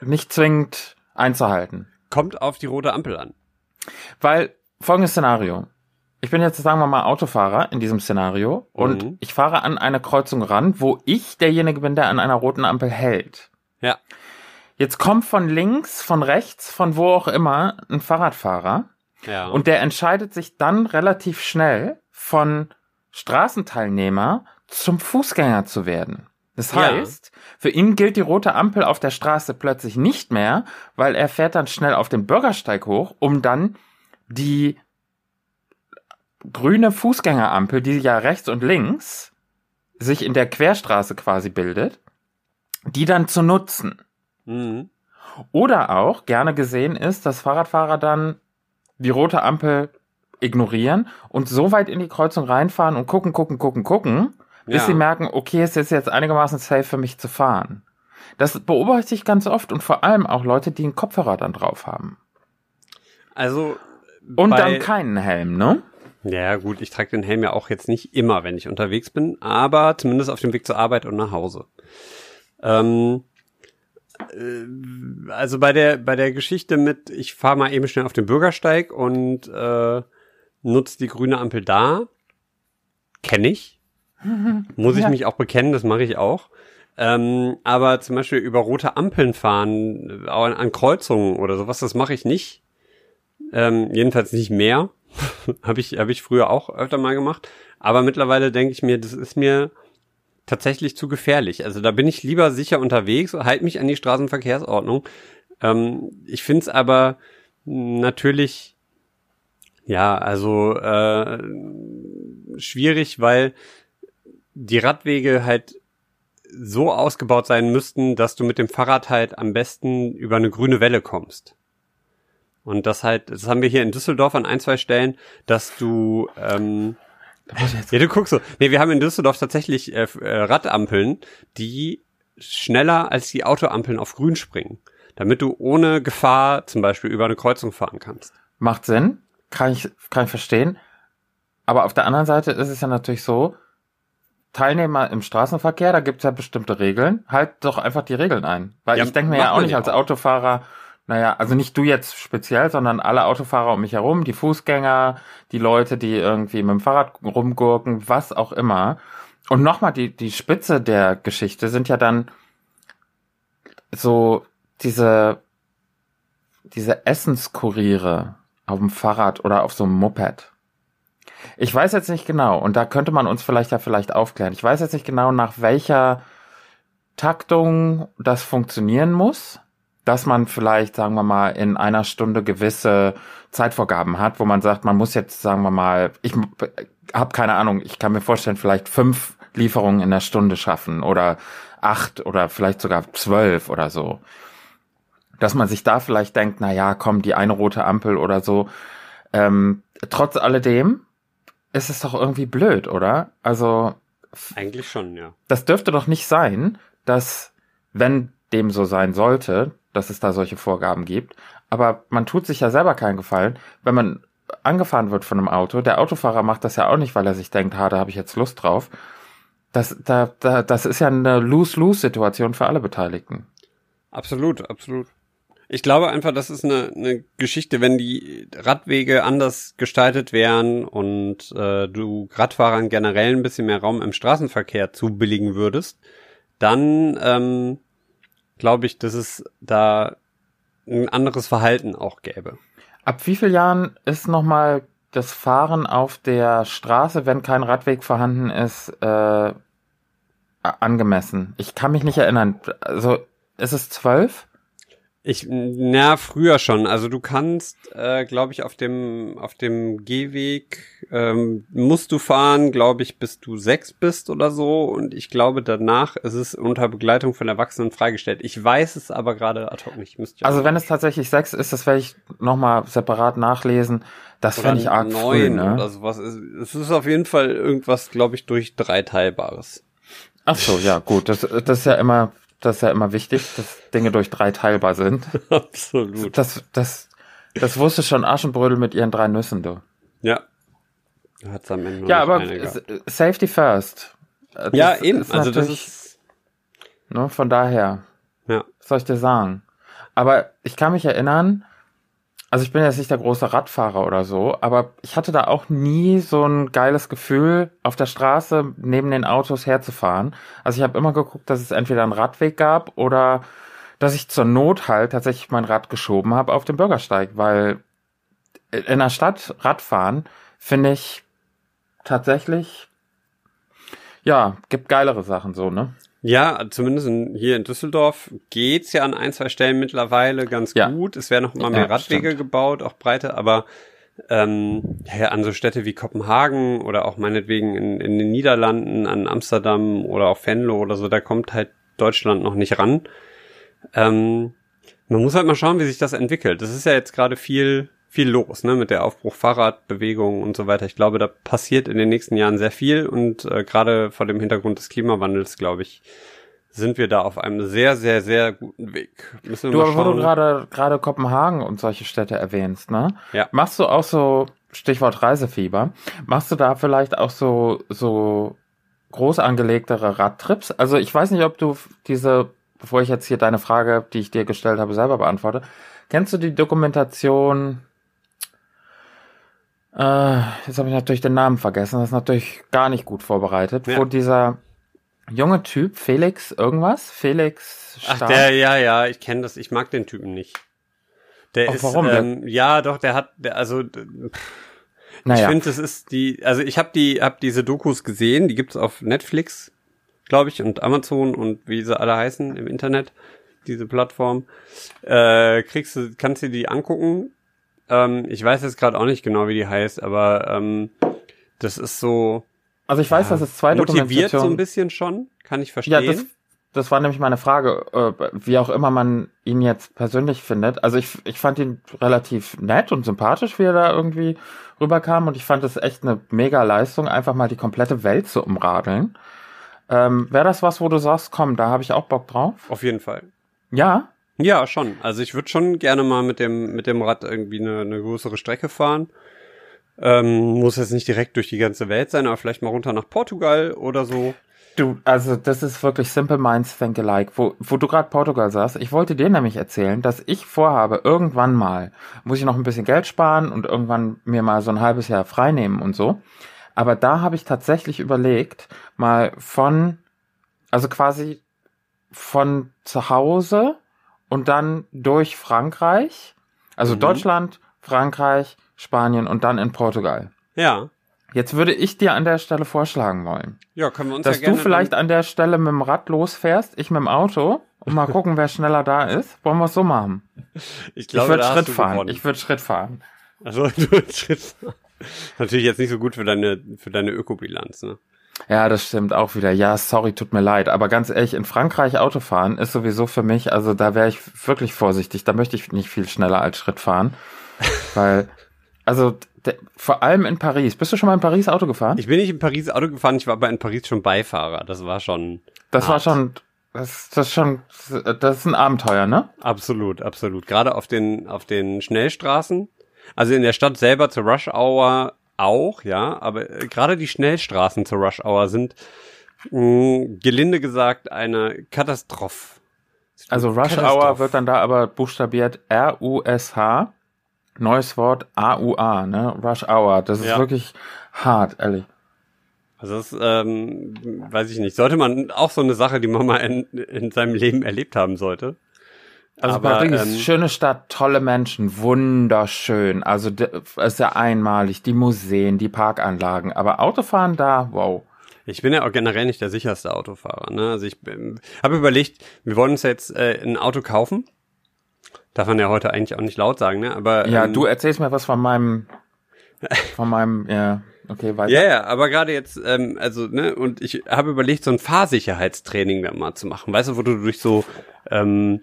nicht zwingend einzuhalten. Kommt auf die rote Ampel an. Weil folgendes Szenario. Ich bin jetzt, sagen wir mal, Autofahrer in diesem Szenario und Mhm. ich fahre an eine Kreuzung ran, wo ich derjenige bin, der an einer roten Ampel hält. Ja. Jetzt kommt von links, von rechts, von wo auch immer ein Fahrradfahrer Ja. und der entscheidet sich dann relativ schnell von Straßenteilnehmer zum Fußgänger zu werden. Das Ja. heißt, für ihn gilt die rote Ampel auf der Straße plötzlich nicht mehr, weil er fährt dann schnell auf den Bürgersteig hoch, um dann die grüne Fußgängerampel, die ja rechts und links sich in der Querstraße quasi bildet, die dann zu nutzen. Mhm. Oder auch gerne gesehen ist, dass Fahrradfahrer dann die rote Ampel ignorieren und so weit in die Kreuzung reinfahren und gucken, gucken, gucken, gucken, bis Ja. sie merken, okay, es ist jetzt einigermaßen safe für mich zu fahren. Das beobachte ich ganz oft und vor allem auch Leute, die einen Kopfhörer dann drauf haben. Also. Und dann keinen Helm, ne? Ja, gut, ich trage den Helm ja auch jetzt nicht immer, wenn ich unterwegs bin, aber zumindest auf dem Weg zur Arbeit und nach Hause. Ähm, äh, also bei der bei der Geschichte mit, ich fahre mal eben schnell auf den Bürgersteig und äh, nutze die grüne Ampel da, kenne ich. Muss ich Ja. mich auch bekennen, das mache ich auch. Ähm, aber zum Beispiel über rote Ampeln fahren, an, an Kreuzungen oder sowas, das mache ich nicht. Ähm, jedenfalls nicht mehr. habe ich, hab ich früher auch öfter mal gemacht. Aber mittlerweile denke ich mir, das ist mir tatsächlich zu gefährlich. Also da bin ich lieber sicher unterwegs, halt mich an die Straßenverkehrsordnung. Ähm, ich finde es aber natürlich, ja, also äh, schwierig, weil die Radwege halt so ausgebaut sein müssten, dass du mit dem Fahrrad halt am besten über eine grüne Welle kommst. Und das halt, das haben wir hier in Düsseldorf an ein, zwei Stellen, dass du, ähm, Ja, du guckst so. Nee, wir haben in Düsseldorf tatsächlich äh, äh, Radampeln, die schneller als die Autoampeln auf grün springen, damit du ohne Gefahr zum Beispiel über eine Kreuzung fahren kannst. Macht Sinn, kann ich, kann ich verstehen. Aber auf der anderen Seite ist es ja natürlich so, Teilnehmer im Straßenverkehr, da gibt's ja bestimmte Regeln. Halt doch einfach die Regeln ein. Weil Ja, ich denke mir ja auch nicht ja als auch. Autofahrer, naja, also nicht du jetzt speziell, sondern alle Autofahrer um mich herum, die Fußgänger, die Leute, die irgendwie mit dem Fahrrad rumgurken, was auch immer. Und nochmal, die, die Spitze der Geschichte sind ja dann so diese, diese Essenskuriere auf dem Fahrrad oder auf so einem Moped. Ich weiß jetzt nicht genau, und da könnte man uns vielleicht ja vielleicht aufklären. Ich weiß jetzt nicht genau, nach welcher Taktung das funktionieren muss, dass man vielleicht, sagen wir mal, in einer Stunde gewisse Zeitvorgaben hat, wo man sagt, man muss jetzt, sagen wir mal, ich habe keine Ahnung, ich kann mir vorstellen, vielleicht fünf Lieferungen in der Stunde schaffen oder acht oder vielleicht sogar zwölf oder so. Dass man sich da vielleicht denkt, na ja, komm, die eine rote Ampel oder so. Ähm, trotz alledem ist es doch irgendwie blöd, oder? Also Eigentlich schon, ja. das dürfte doch nicht sein, dass, wenn dem so sein sollte, dass es da solche Vorgaben gibt, aber man tut sich ja selber keinen Gefallen, wenn man angefahren wird von einem Auto. Der Autofahrer macht das ja auch nicht, weil er sich denkt, ha, da habe ich jetzt Lust drauf. Das, da, da, das ist ja eine Lose-Lose-Situation für alle Beteiligten. Absolut, absolut. Ich glaube einfach, das ist eine, eine Geschichte, wenn die Radwege anders gestaltet wären und äh, du Radfahrern generell ein bisschen mehr Raum im Straßenverkehr zubilligen würdest, dann ähm, glaube ich, dass es da ein anderes Verhalten auch gäbe. Ab wie vielen Jahren ist nochmal das Fahren auf der Straße, wenn kein Radweg vorhanden ist, äh, angemessen? Ich kann mich nicht erinnern. Also ist es zwölf? Ich, na, früher schon. Also du kannst, äh, glaube ich, auf dem, auf dem Gehweg ähm, musst du fahren, glaube ich, bis du sechs bist oder so. Und ich glaube, danach ist es unter Begleitung von Erwachsenen freigestellt. Ich weiß es aber gerade ad hoc nicht. Müsst Also wenn es tatsächlich sechs ist, das werde ich nochmal separat nachlesen. Das fände ich arg früh, neun ne? oder sowas. Es es ist auf jeden Fall irgendwas, glaube ich, durch drei Teilbares. Ach so, ja, gut. Das, das ist ja immer, das ist ja immer wichtig, dass Dinge durch drei teilbar sind. Absolut. Das, das, das wusste schon Aschenbrödel mit ihren drei Nüssen, du. Ja. Hat's am Ende Ja, aber Safety first. Äh, Ja, das eben. Also das ist, Ne, von daher, ja. was soll ich dir sagen? Aber ich kann mich erinnern, also ich bin jetzt nicht der große Radfahrer oder so, aber ich hatte da auch nie so ein geiles Gefühl, auf der Straße neben den Autos herzufahren. Also ich habe immer geguckt, dass es entweder einen Radweg gab oder dass ich zur Not halt tatsächlich mein Rad geschoben habe auf den Bürgersteig, weil in der Stadt Radfahren finde ich tatsächlich, ja, gibt geilere Sachen so, ne? Ja, zumindest in, hier in Düsseldorf geht's ja an ein, zwei Stellen mittlerweile ganz Ja. gut. Es werden noch immer mehr Ja, Radwege stimmt. gebaut, auch breite, aber ähm, ja, an so Städte wie Kopenhagen oder auch meinetwegen in, in den Niederlanden, an Amsterdam oder auch Venlo oder so, da kommt halt Deutschland noch nicht ran. Ähm, man muss halt mal schauen, wie sich das entwickelt. Das ist ja jetzt gerade viel, viel los, ne, mit der Aufbruch Fahrradbewegung und so weiter. Ich glaube, da passiert in den nächsten Jahren sehr viel und äh, gerade vor dem Hintergrund des Klimawandels, glaube ich, sind wir da auf einem sehr, sehr, sehr guten Weg. Müssen Du, wo du gerade gerade Kopenhagen und solche Städte erwähnst, ne? Ja. Machst du auch so Stichwort Reisefieber? Machst du da vielleicht auch so so groß angelegtere Radtrips? Also ich weiß nicht, ob du diese, bevor ich jetzt hier deine Frage, die ich dir gestellt habe, selber beantworte. Kennst du die Dokumentation? Äh, jetzt habe ich natürlich den Namen vergessen. Das ist natürlich gar nicht gut vorbereitet. Ja. Wo dieser junge Typ Felix irgendwas, Felix Ach, Stark, der, ja, ja, ich kenne das. Ich mag den Typen nicht. Der Ach, ist, warum? Ähm, ja, doch, der hat, der, also, d- ich naja. finde, es ist die, also ich habe die, hab diese Dokus gesehen, die gibt's auf Netflix, glaube ich, und Amazon und wie sie alle heißen im Internet, diese Plattform. Äh, kriegst du, kannst du die angucken. Ähm, ich weiß jetzt gerade auch nicht genau, wie die heißt, aber ähm, das ist so Also ich weiß, dass es zwei motiviert so ein bisschen schon, kann ich ja, verstehen. das, das war nämlich meine Frage, äh, wie auch immer man ihn jetzt persönlich findet. Also ich, ich fand ihn relativ nett und sympathisch, wie er da irgendwie rüberkam. Und ich fand es echt eine mega Leistung, einfach mal die komplette Welt zu umradeln. Ähm, Wäre das was, wo du sagst, komm, da habe ich auch Bock drauf? Auf jeden Fall. Ja? Ja, schon. Also ich würde schon gerne mal mit dem mit dem Rad irgendwie eine, eine größere Strecke fahren. Ähm, muss jetzt nicht direkt durch die ganze Welt sein, aber vielleicht mal runter nach Portugal oder so. Du, also das ist wirklich Simple Minds Think Alike. Wo, wo du gerade Portugal sagst, ich wollte dir nämlich erzählen, dass ich vorhabe, irgendwann mal, muss ich noch ein bisschen Geld sparen und irgendwann mir mal so ein halbes Jahr frei nehmen und so. Aber da habe ich tatsächlich überlegt, mal von, also quasi von zu Hause und dann durch Frankreich, also Mhm. Deutschland, Frankreich, Spanien und dann in Portugal. Ja. Jetzt würde ich dir an der Stelle vorschlagen wollen, Ja, können wir uns dass ja du vielleicht an der Stelle mit dem Rad losfährst, ich mit dem Auto und mal gucken, wer schneller da ist. Wollen wir es so machen? ich Ich, glaube, würde da hast Schritt fahren. gewonnen. Ich würde Schritt fahren. also du Schritt fahren. Natürlich jetzt nicht so gut für deine für deine Ökobilanz, ne? Ja, das stimmt auch wieder. Ja, sorry, tut mir leid. Aber ganz ehrlich, in Frankreich Auto fahren ist sowieso für mich, also da wäre ich wirklich vorsichtig. Da möchte ich nicht viel schneller als Schritt fahren. weil Also d- vor allem in Paris. Bist du schon mal in Paris Auto gefahren? Ich bin nicht in Paris Auto gefahren, ich war aber in Paris schon Beifahrer. Das war schon das war hart. schon, das, das ist schon, das ist ein Abenteuer, ne? absolut, absolut. Gerade auf den auf den Schnellstraßen. Also in der Stadt selber zur Rush Hour auch, ja, aber äh, gerade die Schnellstraßen zur Rush Hour sind mh, gelinde gesagt eine Katastrophe. Also Rush. Hour wird dann da aber buchstabiert R-U-S-H. Neues Wort A-U-A, ne? Rush Hour. Das ist Ja. wirklich hart, ehrlich. Also das, ähm, weiß ich nicht. Sollte man auch so eine Sache, die man mal in, in seinem Leben erlebt haben sollte. Also Aber, Paris, ähm, schöne Stadt, tolle Menschen, wunderschön. Also ist ja einmalig, die Museen, die Parkanlagen. Aber Autofahren da, wow. Ich bin ja auch generell nicht der sicherste Autofahrer. Ne? Also ich habe überlegt, wir wollen uns jetzt äh, ein Auto kaufen. Darf man ja heute eigentlich auch nicht laut sagen, ne? Aber Ja, ähm, du erzählst mir was von meinem, von meinem, ja, okay, weiter. Ja, ja, aber gerade jetzt, ähm, also, ne, und ich habe überlegt, so ein Fahrsicherheitstraining da mal zu machen. Weißt du, wo du durch so, ähm,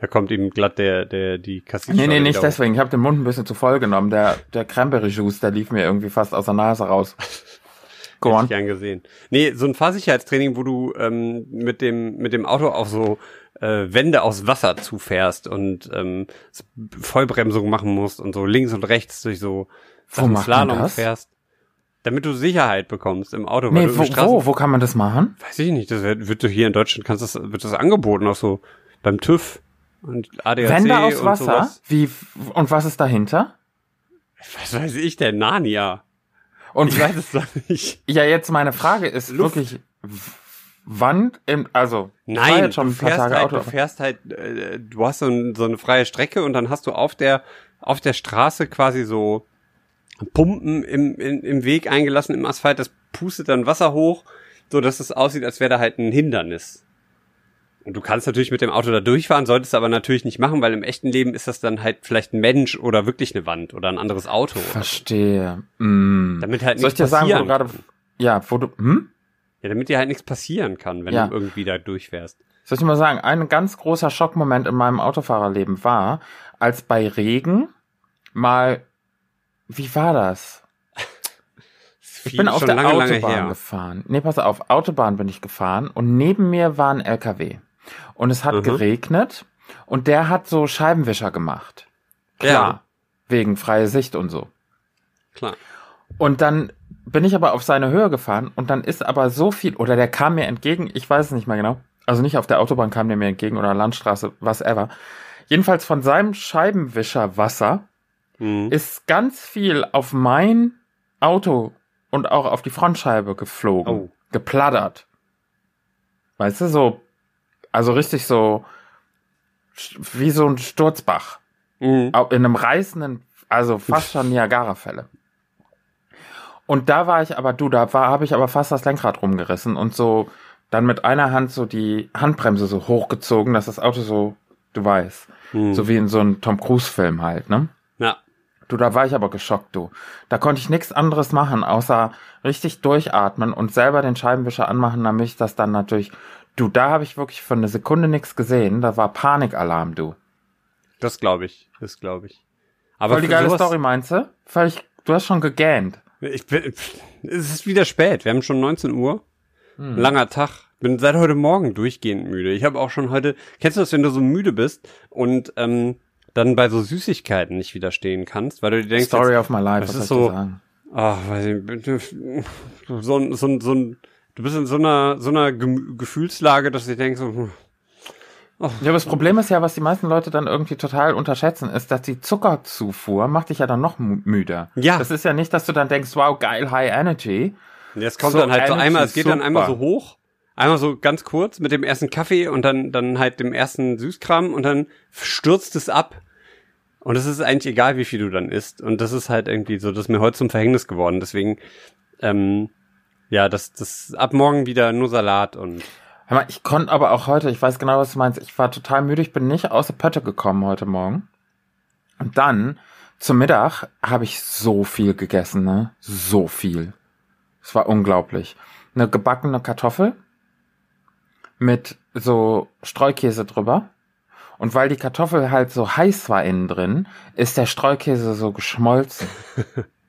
da kommt ihm glatt der, der, die Kassette. Nee, nee, nicht deswegen. Ich habe den Mund ein bisschen zu voll genommen. Der, der Cranberry-Juice, der lief mir irgendwie fast aus der Nase raus. Go Hätte on. ich gern gesehen. Nee, so ein Fahrsicherheitstraining, wo du ähm, mit dem mit dem Auto auf so äh, Wände aus Wasser zufährst und ähm, Vollbremsung machen musst und so links und rechts durch so Sachen Slalom fährst. Damit du Sicherheit bekommst im Auto. Nee, wo, wo, wo kann man das machen? Weiß ich nicht, das wird, wird hier in Deutschland kannst das, wird das angeboten, auch so beim TÜV und ADAC Wände aus Wasser? sowas. Wie, und was ist dahinter? Was weiß ich denn? Narnia. Und Ich weiß es doch nicht. ja, jetzt meine Frage ist Luft. wirklich, wann, im, also, Nein, jetzt schon du paar fährst, Tage halt, Auto. du fährst halt, äh, du hast so, ein, so eine freie Strecke und dann hast du auf der auf der Straße quasi so Pumpen im, im, im Weg eingelassen im Asphalt. Das pustet dann Wasser hoch, so dass es aussieht, als wäre da halt ein Hindernis. Und du kannst natürlich mit dem Auto da durchfahren, solltest aber natürlich nicht machen, weil im echten Leben ist das dann halt vielleicht ein Mensch oder wirklich eine Wand oder ein anderes Auto. Verstehe. Mm. Damit halt Soll ich dir sagen, wo du gerade, ja, wo du, hm? Ja, damit dir halt nichts passieren kann, wenn Ja. du irgendwie da durchfährst. Soll ich dir mal sagen, ein ganz großer Schockmoment in meinem Autofahrerleben war, als bei Regen mal, wie war das? Ich bin auf der lange, lange Autobahn her. gefahren. Nee, pass auf, Autobahn bin ich gefahren und neben mir war ein LKW. Und es hat Mhm. geregnet und der hat so Scheibenwischer gemacht. Klar. Ja. Wegen freie Sicht und so. Klar. Und dann bin ich aber auf seine Höhe gefahren und dann ist aber so viel, oder der kam mir entgegen, ich weiß es nicht mehr genau. Also nicht auf der Autobahn kam der mir entgegen oder Landstraße, whatever. Jedenfalls von seinem Scheibenwischerwasser Mhm. ist ganz viel auf mein Auto und auch auf die Frontscheibe geflogen, Oh. geplattert. Weißt du, so, also richtig so, wie so ein Sturzbach. Mhm. In einem reißenden, also fast schon Niagara-Fälle. Und da war ich aber, du, da war, habe ich aber fast das Lenkrad rumgerissen und so dann mit einer Hand so die Handbremse so hochgezogen, dass das Auto so, du weißt, Mhm. so wie in so einem Tom Cruise-Film halt, ne? Ja. Du, da war ich aber geschockt, du. Da konnte ich nichts anderes machen, außer richtig durchatmen und selber den Scheibenwischer anmachen, damit ich das dann natürlich. Du, da habe ich wirklich für eine Sekunde nichts gesehen. Da war Panikalarm, du. Das glaube ich. Das glaube ich. Aber Voll die geile sowas- Story, meinst du? Völlig, du hast schon gegähnt. Ich bin, es ist wieder spät. Wir haben schon 19 Uhr. Hm. Langer Tag. Bin seit heute Morgen durchgehend müde. Ich habe auch schon heute. Kennst du das, wenn du so müde bist und ähm, dann bei so Süßigkeiten nicht widerstehen kannst, weil du dir denkst, Story jetzt, of my life, das was ist so- sagen? ach, weiß ich, nicht, so ein, so ein, so ein, du bist in so einer so einer Gemü- Gefühlslage, dass ich denke so, hm, Ja, aber das Problem ist ja, was die meisten Leute dann irgendwie total unterschätzen, ist, dass die Zuckerzufuhr macht dich ja dann noch mü- müder. Ja. Das ist ja nicht, dass du dann denkst, wow, geil, high energy. Jetzt kommt So, dann halt so einmal, es geht dann super. einmal so hoch, einmal so ganz kurz mit dem ersten Kaffee und dann, dann halt dem ersten Süßkram und dann stürzt es ab. Und es ist eigentlich egal, wie viel du dann isst. Und das ist halt irgendwie so, das ist mir heute zum Verhängnis geworden. Deswegen, ähm, ja, das, das ab morgen wieder nur Salat und Hör mal, ich konnte aber auch heute, ich weiß genau, was du meinst, ich war total müde, ich bin nicht aus der Pötte gekommen heute Morgen. Und dann, zum Mittag, habe ich so viel gegessen, ne? So viel. Es war unglaublich. Eine gebackene Kartoffel mit so Streukäse drüber. Und weil die Kartoffel halt so heiß war innen drin, ist der Streukäse so geschmolzen.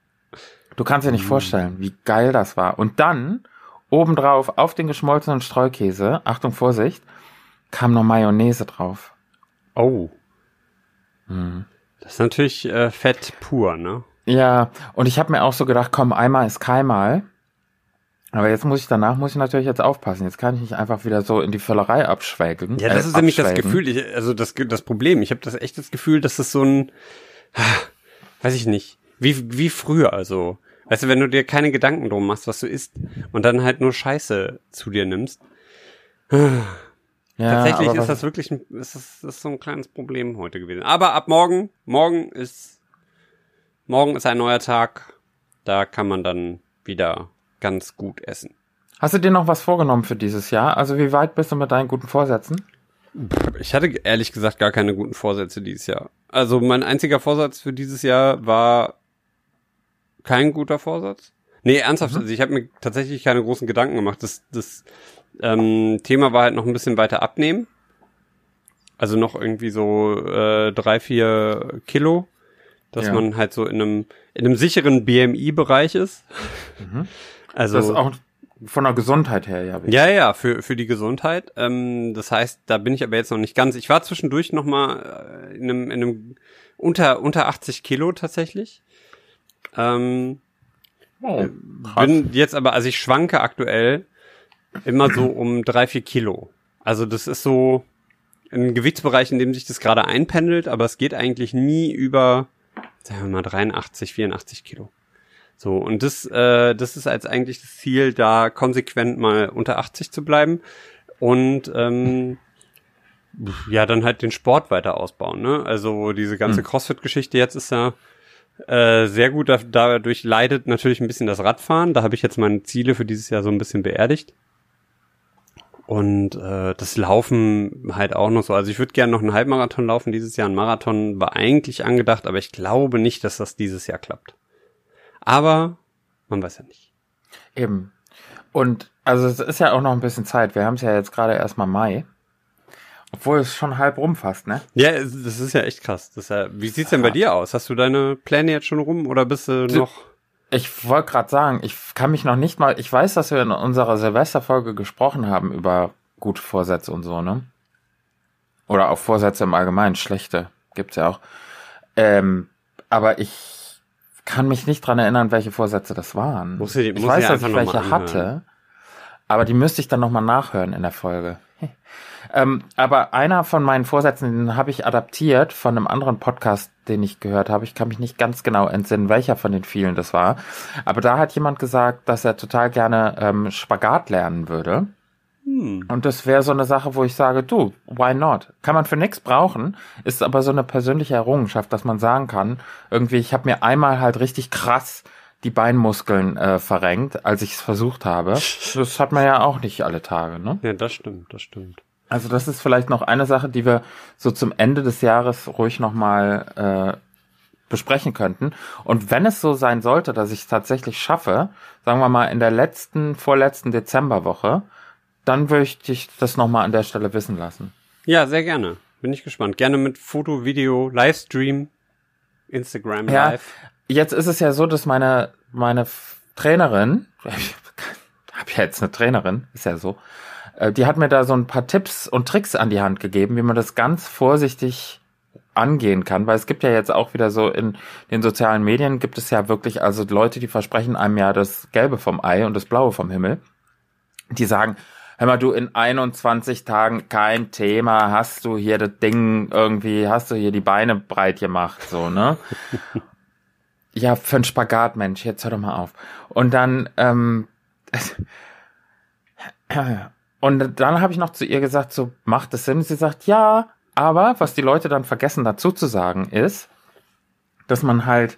Du kannst dir nicht vorstellen, wie geil das war. Und dann, obendrauf, auf den geschmolzenen Streukäse, Achtung, Vorsicht, kam noch Mayonnaise drauf. Oh. Das ist natürlich äh, Fett pur, ne? Ja, und ich habe mir auch so gedacht, komm, einmal ist keinmal. Aber jetzt muss ich danach, muss ich natürlich jetzt aufpassen. Jetzt kann ich nicht einfach wieder so in die Völlerei abschwelgen. Ja, das äh, ist nämlich das. Gefühl, ich, also das, das Problem. Ich habe das echt das Gefühl, dass es so ein, weiß ich nicht, wie, wie früher, also. Weißt du, wenn du dir keine Gedanken drum machst, was du isst und dann halt nur Scheiße zu dir nimmst. Ja, Tatsächlich ist das wirklich ein, ist das, das ist so ein kleines Problem heute gewesen. Aber ab morgen, morgen ist, morgen ist ein neuer Tag. Da kann man dann wieder ganz gut essen. Hast du dir noch was vorgenommen für dieses Jahr? Also wie weit bist du mit deinen guten Vorsätzen? Ich hatte ehrlich gesagt gar keine guten Vorsätze dieses Jahr. Also mein einziger Vorsatz für dieses Jahr war kein guter Vorsatz. Nee, ernsthaft, also ich habe mir tatsächlich keine großen Gedanken gemacht. Das, das ähm, Thema war halt noch ein bisschen weiter abnehmen. Also noch irgendwie so äh, drei, vier Kilo, dass Ja. man halt so in einem, in einem sicheren BMI-Bereich ist. Also Das ist auch von der Gesundheit her, ja. ja, ja, für, für die Gesundheit. Ähm, das heißt, da bin ich aber jetzt noch nicht ganz. Ich war zwischendurch noch mal äh, in einem, in einem unter, unter 80 Kilo tatsächlich. Ähm, Oh, bin jetzt aber, also ich schwanke aktuell immer so um drei, vier Kilo. Also das ist so ein Gewichtsbereich, in dem sich das gerade einpendelt, aber es geht eigentlich nie über, sagen wir mal, 83, 84 Kilo. So, und das, äh, das ist als eigentlich das Ziel, da konsequent mal unter 80 zu bleiben und ähm, ja, dann halt den Sport weiter ausbauen. Ne? Also diese ganze CrossFit-Geschichte jetzt ist ja äh, sehr gut. Da, dadurch leidet natürlich ein bisschen das Radfahren. Da habe ich jetzt meine Ziele für dieses Jahr so ein bisschen beerdigt. Und äh, das Laufen halt auch noch so. Also ich würde gerne noch einen Halbmarathon laufen dieses Jahr. Ein Marathon war eigentlich angedacht, aber ich glaube nicht, dass das dieses Jahr klappt. Aber man weiß ja nicht. Eben. Und also es ist ja auch noch ein bisschen Zeit. Wir haben es ja jetzt gerade erst mal Mai. Obwohl es schon halb rum fast, ne? Ja, das ist ja echt krass. Das ja, wie sieht's denn bei dir aus? Hast du deine Pläne jetzt schon rum oder bist du noch? Ich wollte gerade sagen, ich kann mich noch nicht mal, ich weiß, dass wir in unserer Silvesterfolge gesprochen haben über gute Vorsätze und so, ne? Oder auch Vorsätze im Allgemeinen, schlechte gibt's ja auch. Ähm, aber ich kann mich nicht dran erinnern, welche Vorsätze das waren. Muss ich- ich muss weiß, ich dass einfach ich welche hatte, aber die müsste ich dann nochmal nachhören in der Folge. Ähm, aber einer von meinen Vorsätzen, den habe ich adaptiert von einem anderen Podcast, den ich gehört habe. Ich kann mich nicht ganz genau entsinnen, welcher von den vielen das war. Aber da hat jemand gesagt, dass er total gerne ähm, Spagat lernen würde. Hm. Und das wäre so eine Sache, wo ich sage, du, why not? Kann man für nichts brauchen, ist aber so eine persönliche Errungenschaft, dass man sagen kann, irgendwie, ich habe mir einmal halt richtig krass die Beinmuskeln äh, verrenkt, als ich es versucht habe. Das hat man ja auch nicht alle Tage, ne? Ja, das stimmt, das stimmt. Also das ist vielleicht noch eine Sache, die wir so zum Ende des Jahres ruhig nochmal äh, besprechen könnten. Und wenn es so sein sollte, dass ich es tatsächlich schaffe, sagen wir mal in der letzten, vorletzten Dezemberwoche, dann möchte ich das nochmal an der Stelle wissen lassen. Ja, sehr gerne. Bin ich gespannt. Gerne mit Foto, Video, Livestream, Instagram Ja, Live. jetzt ist es ja so, dass meine, meine Trainerin, ich habe ja jetzt eine Trainerin, ist ja so, die hat mir da so ein paar Tipps und Tricks an die Hand gegeben, wie man das ganz vorsichtig angehen kann, weil es gibt ja jetzt auch wieder so in den sozialen Medien gibt es ja wirklich also Leute, die versprechen einem ja das Gelbe vom Ei und das Blaue vom Himmel. Die sagen, hör mal, du in 21 Tagen kein Thema, hast du hier das Ding irgendwie, hast du hier die Beine breit gemacht, so, ne? Ja, für einen Spagat, Mensch, jetzt hör doch mal auf. Und dann, ähm, und dann habe ich noch zu ihr gesagt, so, macht es Sinn? Sie sagt, ja, aber was die Leute dann vergessen dazu zu sagen ist, dass man halt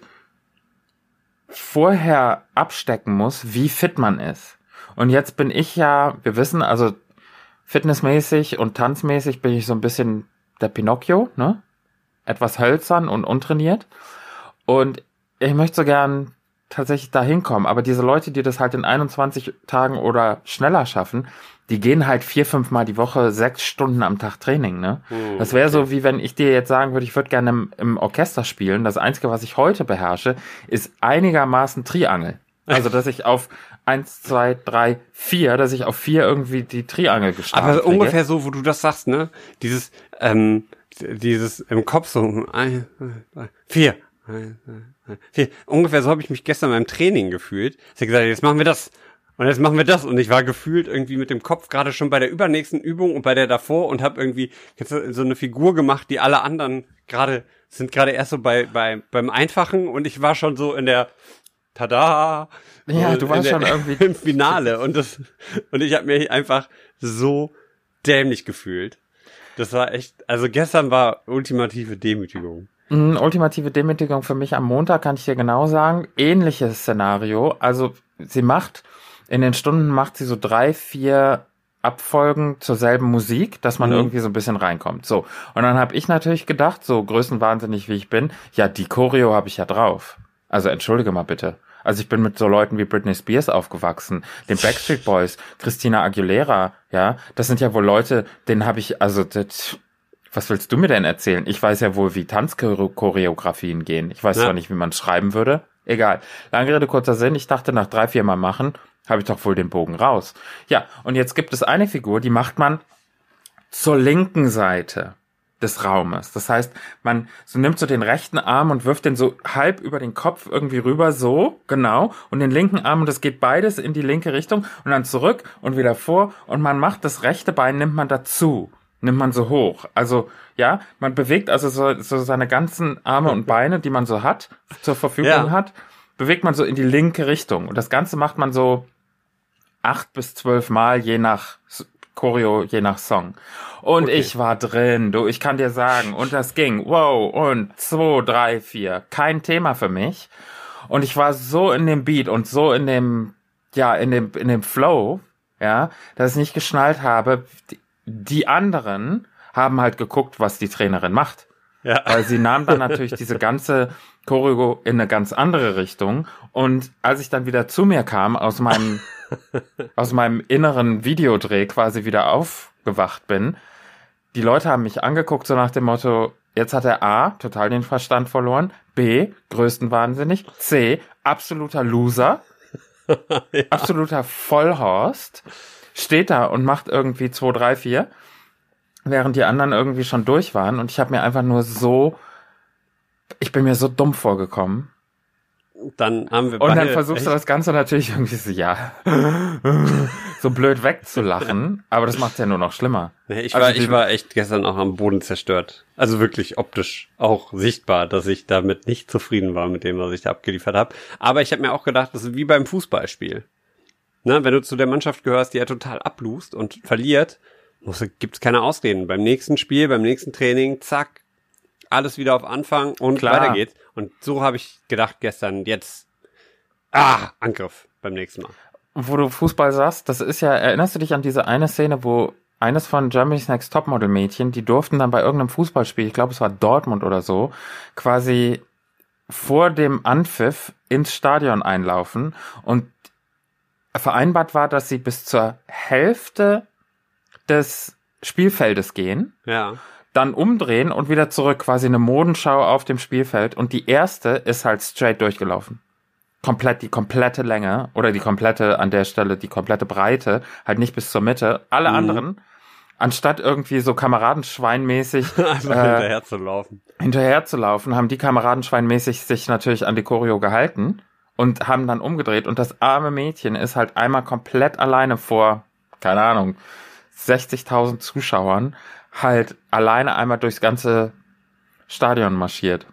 vorher abstecken muss, wie fit man ist. Und jetzt bin ich ja, wir wissen, also fitnessmäßig und tanzmäßig bin ich so ein bisschen der Pinocchio, ne? Etwas hölzern und untrainiert. Und ich möchte so gern tatsächlich da hinkommen. Aber diese Leute, die das halt in 21 Tagen oder schneller schaffen, die gehen halt vier, fünf Mal die Woche sechs Stunden am Tag Training, ne? Hm, das wäre so, wie wenn ich dir jetzt sagen würde, ich würde gerne im, im Orchester spielen. Das Einzige, was ich heute beherrsche, ist einigermaßen Triangel. Also, dass ich auf eins, zwei, drei, vier, dass ich auf vier irgendwie die Triangel gestartet Aber kriege. ungefähr so, wo du das sagst, ne? Dieses, ähm, dieses im Kopf so, ein, zwei, vier, ein, zwei, vier. Ungefähr so habe ich mich gestern beim Training gefühlt. Ich habe gesagt, jetzt machen wir das. Und jetzt machen wir das. Und ich war gefühlt irgendwie mit dem Kopf gerade schon bei der übernächsten Übung und bei der davor und habe irgendwie so eine Figur gemacht, die alle anderen gerade sind gerade erst so bei, bei beim Einfachen und ich war schon so in der Tada! Ja, du warst der, schon irgendwie im Finale und das und ich habe mich einfach so dämlich gefühlt. Das war echt, also gestern war ultimative Demütigung. Mhm, ultimative Demütigung für mich am Montag kann ich dir genau sagen. Ähnliches Szenario. Also sie macht, in den Stunden macht sie so drei, vier Abfolgen zur selben Musik, dass man Mhm. irgendwie so ein bisschen reinkommt. So. Und dann habe ich natürlich gedacht, so größenwahnsinnig wie ich bin, ja, die Choreo habe ich ja drauf. Also entschuldige mal bitte. Also ich bin mit so Leuten wie Britney Spears aufgewachsen, den Backstreet Boys, Christina Aguilera, ja, das sind ja wohl Leute, denen habe ich, also das, was willst du mir denn erzählen? Ich weiß ja wohl, wie Tanzchoreografien gehen. Ich weiß Ja. zwar nicht, wie man schreiben würde. Egal. Lange Rede, kurzer Sinn. Ich dachte, nach drei, vier Mal machen, habe ich doch wohl den Bogen raus. Ja, und jetzt gibt es eine Figur, die macht man zur linken Seite des Raumes. Das heißt, man so nimmt so den rechten Arm und wirft den so halb über den Kopf irgendwie rüber, so, genau, und den linken Arm und das geht beides in die linke Richtung und dann zurück und wieder vor und man macht das rechte Bein, nimmt man dazu, nimmt man so hoch. Also, ja, man bewegt also so, so seine ganzen Arme und Beine, die man so hat, zur Verfügung Ja. hat, bewegt man so in die linke Richtung. Und das Ganze macht man so acht bis zwölf Mal, je nach Choreo, je nach Song. Und Okay. ich war drin, du, ich kann dir sagen, und das ging, wow, und zwei, drei, vier, kein Thema für mich. Und ich war so in dem Beat und so in dem, ja, in dem, in dem Flow, ja, dass ich nicht geschnallt habe, die, die anderen haben halt geguckt, was die Trainerin macht. Ja. Weil sie nahm dann natürlich diese ganze Choreo in eine ganz andere Richtung. Und als ich dann wieder zu mir kam, aus meinem, aus meinem inneren Videodreh quasi wieder aufgewacht bin, die Leute haben mich angeguckt, so nach dem Motto, jetzt hat er A, total den Verstand verloren, B, größten Wahnsinnig, C, absoluter Loser, absoluter Vollhorst, steht da und macht irgendwie 2, 3, 4, während die anderen irgendwie schon durch waren. Und ich habe mir einfach nur so, ich bin mir so dumm vorgekommen. Dann haben wir Und dann versuchst du das Ganze natürlich irgendwie so, ja, so blöd wegzulachen, aber das macht's ja nur noch schlimmer. Nee, ich, Also war, die- ich war echt gestern auch am Boden zerstört. Also wirklich optisch auch sichtbar, dass ich damit nicht zufrieden war mit dem, was ich da abgeliefert habe. Aber ich habe mir auch gedacht, das ist wie beim Fußballspiel. Ne, wenn du zu der Mannschaft gehörst, die ja total ablust und verliert, muss, gibt's keine Ausreden. Beim nächsten Spiel, beim nächsten Training, zack, alles wieder auf Anfang und Klar. weiter geht's. Und so habe ich gedacht gestern, jetzt, ah, Angriff beim nächsten Mal. wo du Fußball sagst, das ist ja, erinnerst du dich an diese eine Szene, wo eines von Germany's Next Topmodel Mädchen, die durften dann bei irgendeinem Fußballspiel, ich glaube es war Dortmund oder so, quasi vor dem Anpfiff ins Stadion einlaufen und vereinbart war, dass sie bis zur Hälfte des Spielfeldes gehen Ja. Dann umdrehen und wieder zurück, quasi eine Modenschau auf dem Spielfeld. Und die erste ist halt straight durchgelaufen. Komplett, die komplette Länge oder die komplette, an der Stelle, die komplette Breite, halt nicht bis zur Mitte. Alle Mhm. anderen, anstatt irgendwie so Kameradenschweinmäßig Einfach äh, hinterher zu laufen. hinterher zu laufen, haben die Kameradenschweinmäßig sich natürlich an die Choreo gehalten und haben dann umgedreht. Und das arme Mädchen ist halt einmal komplett alleine vor, keine Ahnung, 60.000 Zuschauern halt alleine einmal durchs ganze Stadion marschiert.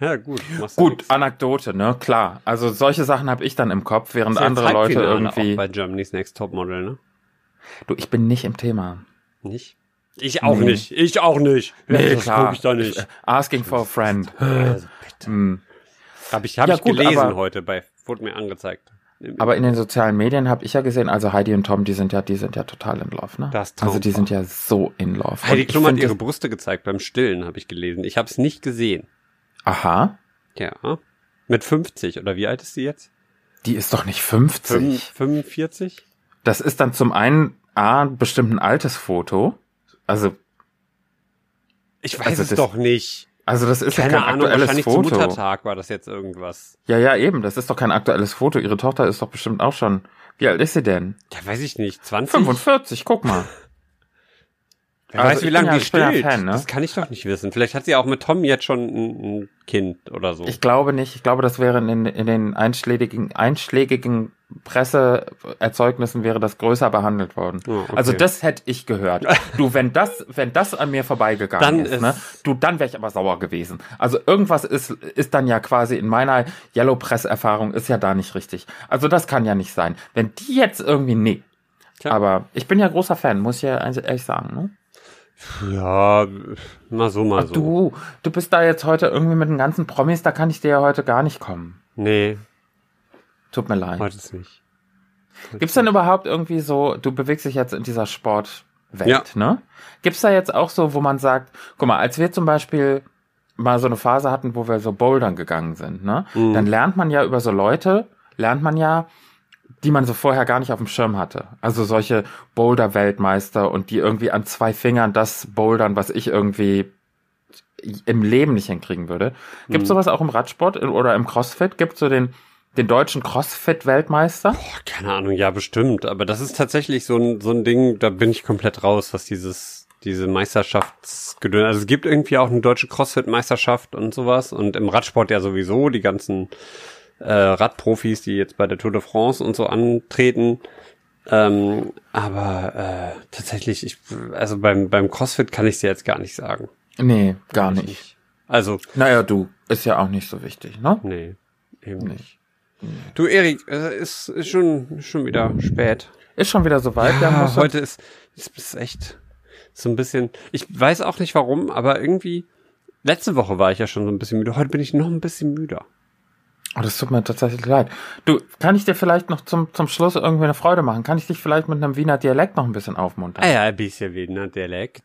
Ja, gut. machst du Gut. Anekdote, ne? Klar. Also solche Sachen habe ich dann im Kopf, während ja andere Leute irgendwie. Auch bei Germany's Next Topmodel, ne? Du, ich bin nicht im Thema. Nicht? Ich auch Nee. nicht. Ich auch nicht. das klar. ich doch nicht. Ich, äh, Asking for a friend. Also bitte. Hm. Hab ich, hab Ja, ich gut, gelesen heute bei, wurde mir angezeigt. Aber in den sozialen Medien habe ich ja gesehen, also Heidi und Tom, die sind ja, die sind ja total in love, ne? Das ist also die sind ja so in love. Heidi Klum hat ihre Brüste gezeigt beim Stillen, habe ich gelesen. Ich habe es nicht gesehen. Aha. Ja. Mit 50, oder wie alt ist sie jetzt? Die ist doch nicht 50. Fünf- 45? Das ist dann zum einen A, bestimmt ein altes Foto. Also, Ich weiß Also es doch nicht. Also das ist Keine ja kein Ahnung, aktuelles wahrscheinlich zum Foto. Muttertag war das jetzt irgendwas. Ja, ja, eben. Das ist doch kein aktuelles Foto. Ihre Tochter ist doch bestimmt auch schon. Wie alt ist sie denn? Ja, weiß ich nicht. 20? 45, guck mal. Also weiß, wie ich lange ja- die stillt. Fan, ne? Das kann ich doch nicht wissen. Vielleicht hat sie auch mit Tom jetzt schon ein, ein Kind oder so. Ich glaube nicht. Ich glaube, das wäre in, den- in den einschlägigen, einschlägigen Presseerzeugnissen wäre das größer behandelt worden. Oh, okay. Also das hätte ich gehört. Du, wenn das, wenn das an mir vorbeigegangen Dann ist, ist- ne, du, dann wäre ich aber sauer gewesen. Also irgendwas ist, ist dann ja quasi in meiner Yellow Press Erfahrung ist ja da nicht richtig. Also das kann ja nicht sein. Wenn die jetzt irgendwie, nee. Tja. Aber ich bin ja großer Fan, muss ich ja ehrlich sagen, ne? Ja, mal so, mal so. Du, du bist da jetzt heute irgendwie mit den ganzen Promis, da kann ich dir ja heute gar nicht kommen. Nee, Tut mir leid. heute ist nicht. Gibt's denn überhaupt irgendwie so, du bewegst dich jetzt in dieser Sportwelt, Ja. ne? Gibt's da jetzt auch so, wo man sagt, guck mal, als wir zum Beispiel mal so eine Phase hatten, wo wir so bouldern gegangen sind, ne? Mhm. Dann lernt man ja über so Leute, lernt man ja, die man so vorher gar nicht auf dem Schirm hatte. Also solche Boulder-Weltmeister und die irgendwie an zwei Fingern das bouldern, was ich irgendwie im Leben nicht hinkriegen würde. Gibt's sowas auch im Radsport oder im Crossfit? Gibt's so den, den deutschen Crossfit-Weltmeister? Keine Ahnung, ja, bestimmt. Aber das ist tatsächlich so ein, so ein Ding, da bin ich komplett raus, was dieses, diese Meisterschaftsgedöns. Also es gibt irgendwie auch eine deutsche Crossfit-Meisterschaft und sowas. Und im Radsport ja sowieso die ganzen äh, Radprofis, die jetzt bei der Tour de France und so antreten. Ähm, aber äh, tatsächlich, ich, also beim, beim CrossFit kann ich es jetzt gar nicht sagen. Nee, gar nicht. Also, Naja, du, ist ja auch nicht so wichtig, ne? nee, eben nicht. Nicht. Du, Erik, äh, ist, ist schon, schon wieder spät. Ist schon wieder soweit, ja, heute ist, ist, ist echt so ein bisschen, ich weiß auch nicht warum, aber irgendwie, letzte Woche war ich ja schon so ein bisschen müde, heute bin ich noch ein bisschen müder. Oh, das tut mir tatsächlich leid. Du, kann ich dir vielleicht noch zum, zum Schluss irgendwie eine Freude machen? Kann ich dich vielleicht mit einem Wiener Dialekt noch ein bisschen aufmuntern? Ah ja, ein bisschen Wiener Dialekt.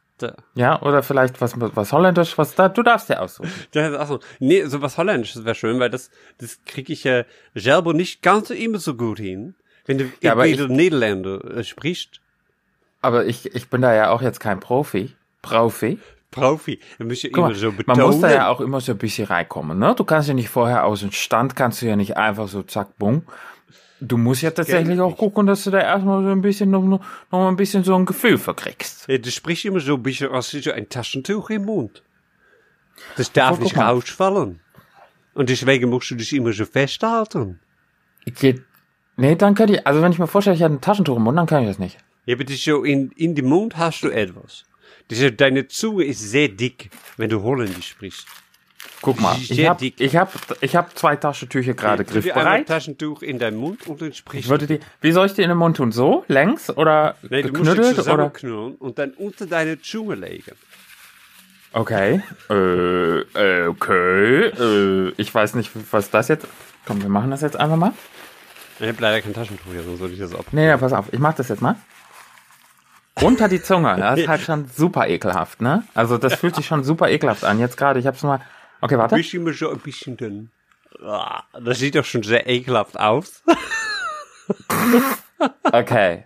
Ja, oder vielleicht was, was Holländisch, was da, du darfst dir aussuchen. Das ist auch so. Nee, so was Holländisches wäre schön, weil das, das kriege ich ja selber nicht ganz so immer so gut hin. Wenn du Ja, aber entweder Niederländer äh, sprichst, Aber ich, ich bin da ja auch jetzt kein Profi. Profi. Profi, dann musst du Guck immer so man betonen. muss da ja auch immer so ein bisschen reinkommen, ne? Du kannst ja nicht vorher aus dem Stand, kannst du ja nicht einfach so zack, bumm. Du musst ja tatsächlich auch gucken, dass du da erstmal so ein bisschen noch, noch mal ein bisschen so ein Gefühl für kriegst. Ja, Du sprichst immer so ein bisschen als so ein Taschentuch im Mund. Das darf nicht rausfallen. Und deswegen musst du dich immer so festhalten. Geht, nee, dann könnte ich, also wenn ich mir vorstelle, ich hätte ein Taschentuch im Mund, dann kann ich das nicht. Ja, aber so in, in dem Mund hast du etwas. Deine Zunge ist sehr dick, wenn du Holländisch sprichst. Guck mal, ich sehr hab, dick. ich hab, ich hab zwei Taschentücher gerade dir einmal ein griffbereit. Taschentuch in deinen Mund und dann sprichst Ich würde die, wie soll ich die in den Mund tun? So? Längs oder Nee, geknüttelt oder? und dann unter deine Zunge legen. Okay. Äh, äh, okay. Äh, ich weiß nicht, was das jetzt. Komm, wir machen das jetzt einfach mal. Ich habe leider kein Taschentuch hier, sonst würde ich das ab. Nee, nee, pass auf, ich mach das jetzt mal. Unter die Zunge, das ist halt schon super ekelhaft, ne? Also das fühlt sich schon super ekelhaft an. Jetzt gerade, ich hab's mal. Okay, warte. Bist immer so ein bisschen dann. Ah, Das sieht doch schon sehr ekelhaft aus. Okay.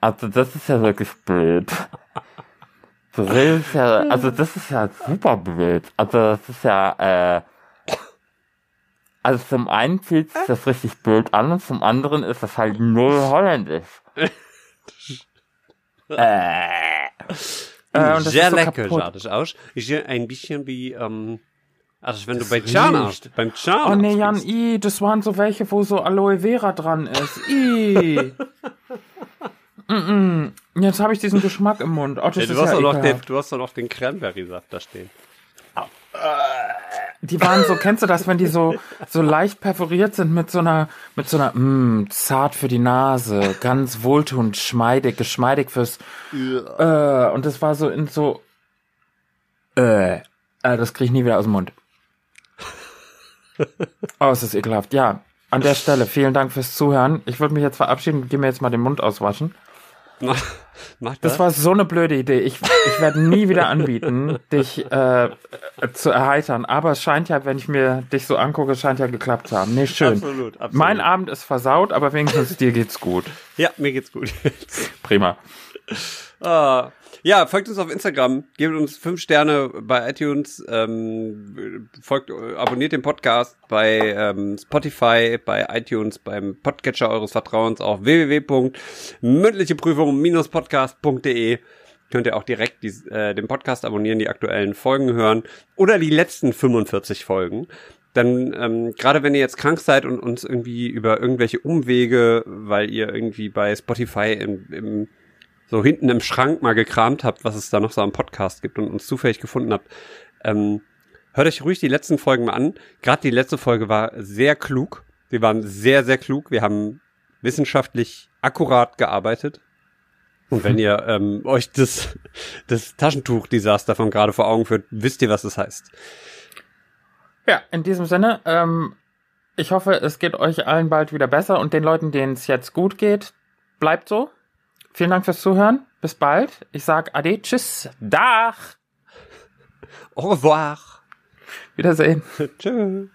Also das ist ja wirklich blöd. Das ist ja, also das ist ja super blöd. Also das ist ja, äh, also zum einen fühlt sich das richtig blöd an und zum anderen ist das halt null holländisch. äh. Äh, das sehr ist so lecker kaputt. sah das aus. Ist ja ein bisschen wie, ähm, also wenn du bei. Zahnarzt, beim Zahnarzt Oh nee, Jan, bist. i, das waren so welche, wo so Aloe Vera dran ist. I. mm -mm. Jetzt habe ich diesen Geschmack im Mund. Oh, das Ja, ist du, hast ja doch noch den, du hast doch noch den Cranberry-Saft da stehen. Die waren so, kennst du das, wenn die so, so leicht perforiert sind mit so einer, mit so einer, mh, zart für die Nase, ganz wohltuend, schmeidig, geschmeidig fürs, äh, und das war so in so, äh, äh das krieg ich nie wieder aus dem Mund. Oh, es ist ekelhaft. Ja, an der Stelle, vielen Dank fürs Zuhören. Ich würde mich jetzt verabschieden und gehe mir jetzt mal den Mund auswaschen. Mach Das war so eine blöde Idee. Ich, ich werde nie wieder anbieten, dich äh, zu erheitern. Aber es scheint ja, wenn ich mir dich so angucke, es scheint ja geklappt zu haben. Nee, schön. Absolut, absolut. Mein Abend ist versaut, aber wenigstens dir geht's gut. Ja, mir geht's gut. Prima. Ah, ja, folgt uns auf Instagram, gebt uns fünf Sterne bei iTunes, ähm, folgt, abonniert den Podcast bei ähm, Spotify, bei iTunes, beim Podcatcher eures Vertrauens auf www.mündlicheprüfung-podcast.de könnt ihr auch direkt die, äh, den Podcast abonnieren, die aktuellen Folgen hören oder die letzten 45 Folgen. Dann, ähm, gerade wenn ihr jetzt krank seid und uns irgendwie über irgendwelche Umwege, weil ihr irgendwie bei Spotify im, im so hinten im Schrank mal gekramt habt, was es da noch so am Podcast gibt und uns zufällig gefunden habt, ähm, hört euch ruhig die letzten Folgen mal an. Gerade die letzte Folge war sehr klug. Wir waren sehr, sehr klug. Wir haben wissenschaftlich akkurat gearbeitet. Und wenn ihr ähm, euch das, das Taschentuch-Desaster von gerade vor Augen führt, wisst ihr, was das heißt. Ja, in diesem Sinne, ähm, ich hoffe, es geht euch allen bald wieder besser und den Leuten, denen es jetzt gut geht, bleibt so. Vielen Dank fürs Zuhören. Bis bald. Ich sag Ade, Tschüss, Dach. Au revoir. Wiedersehen. Tschüss.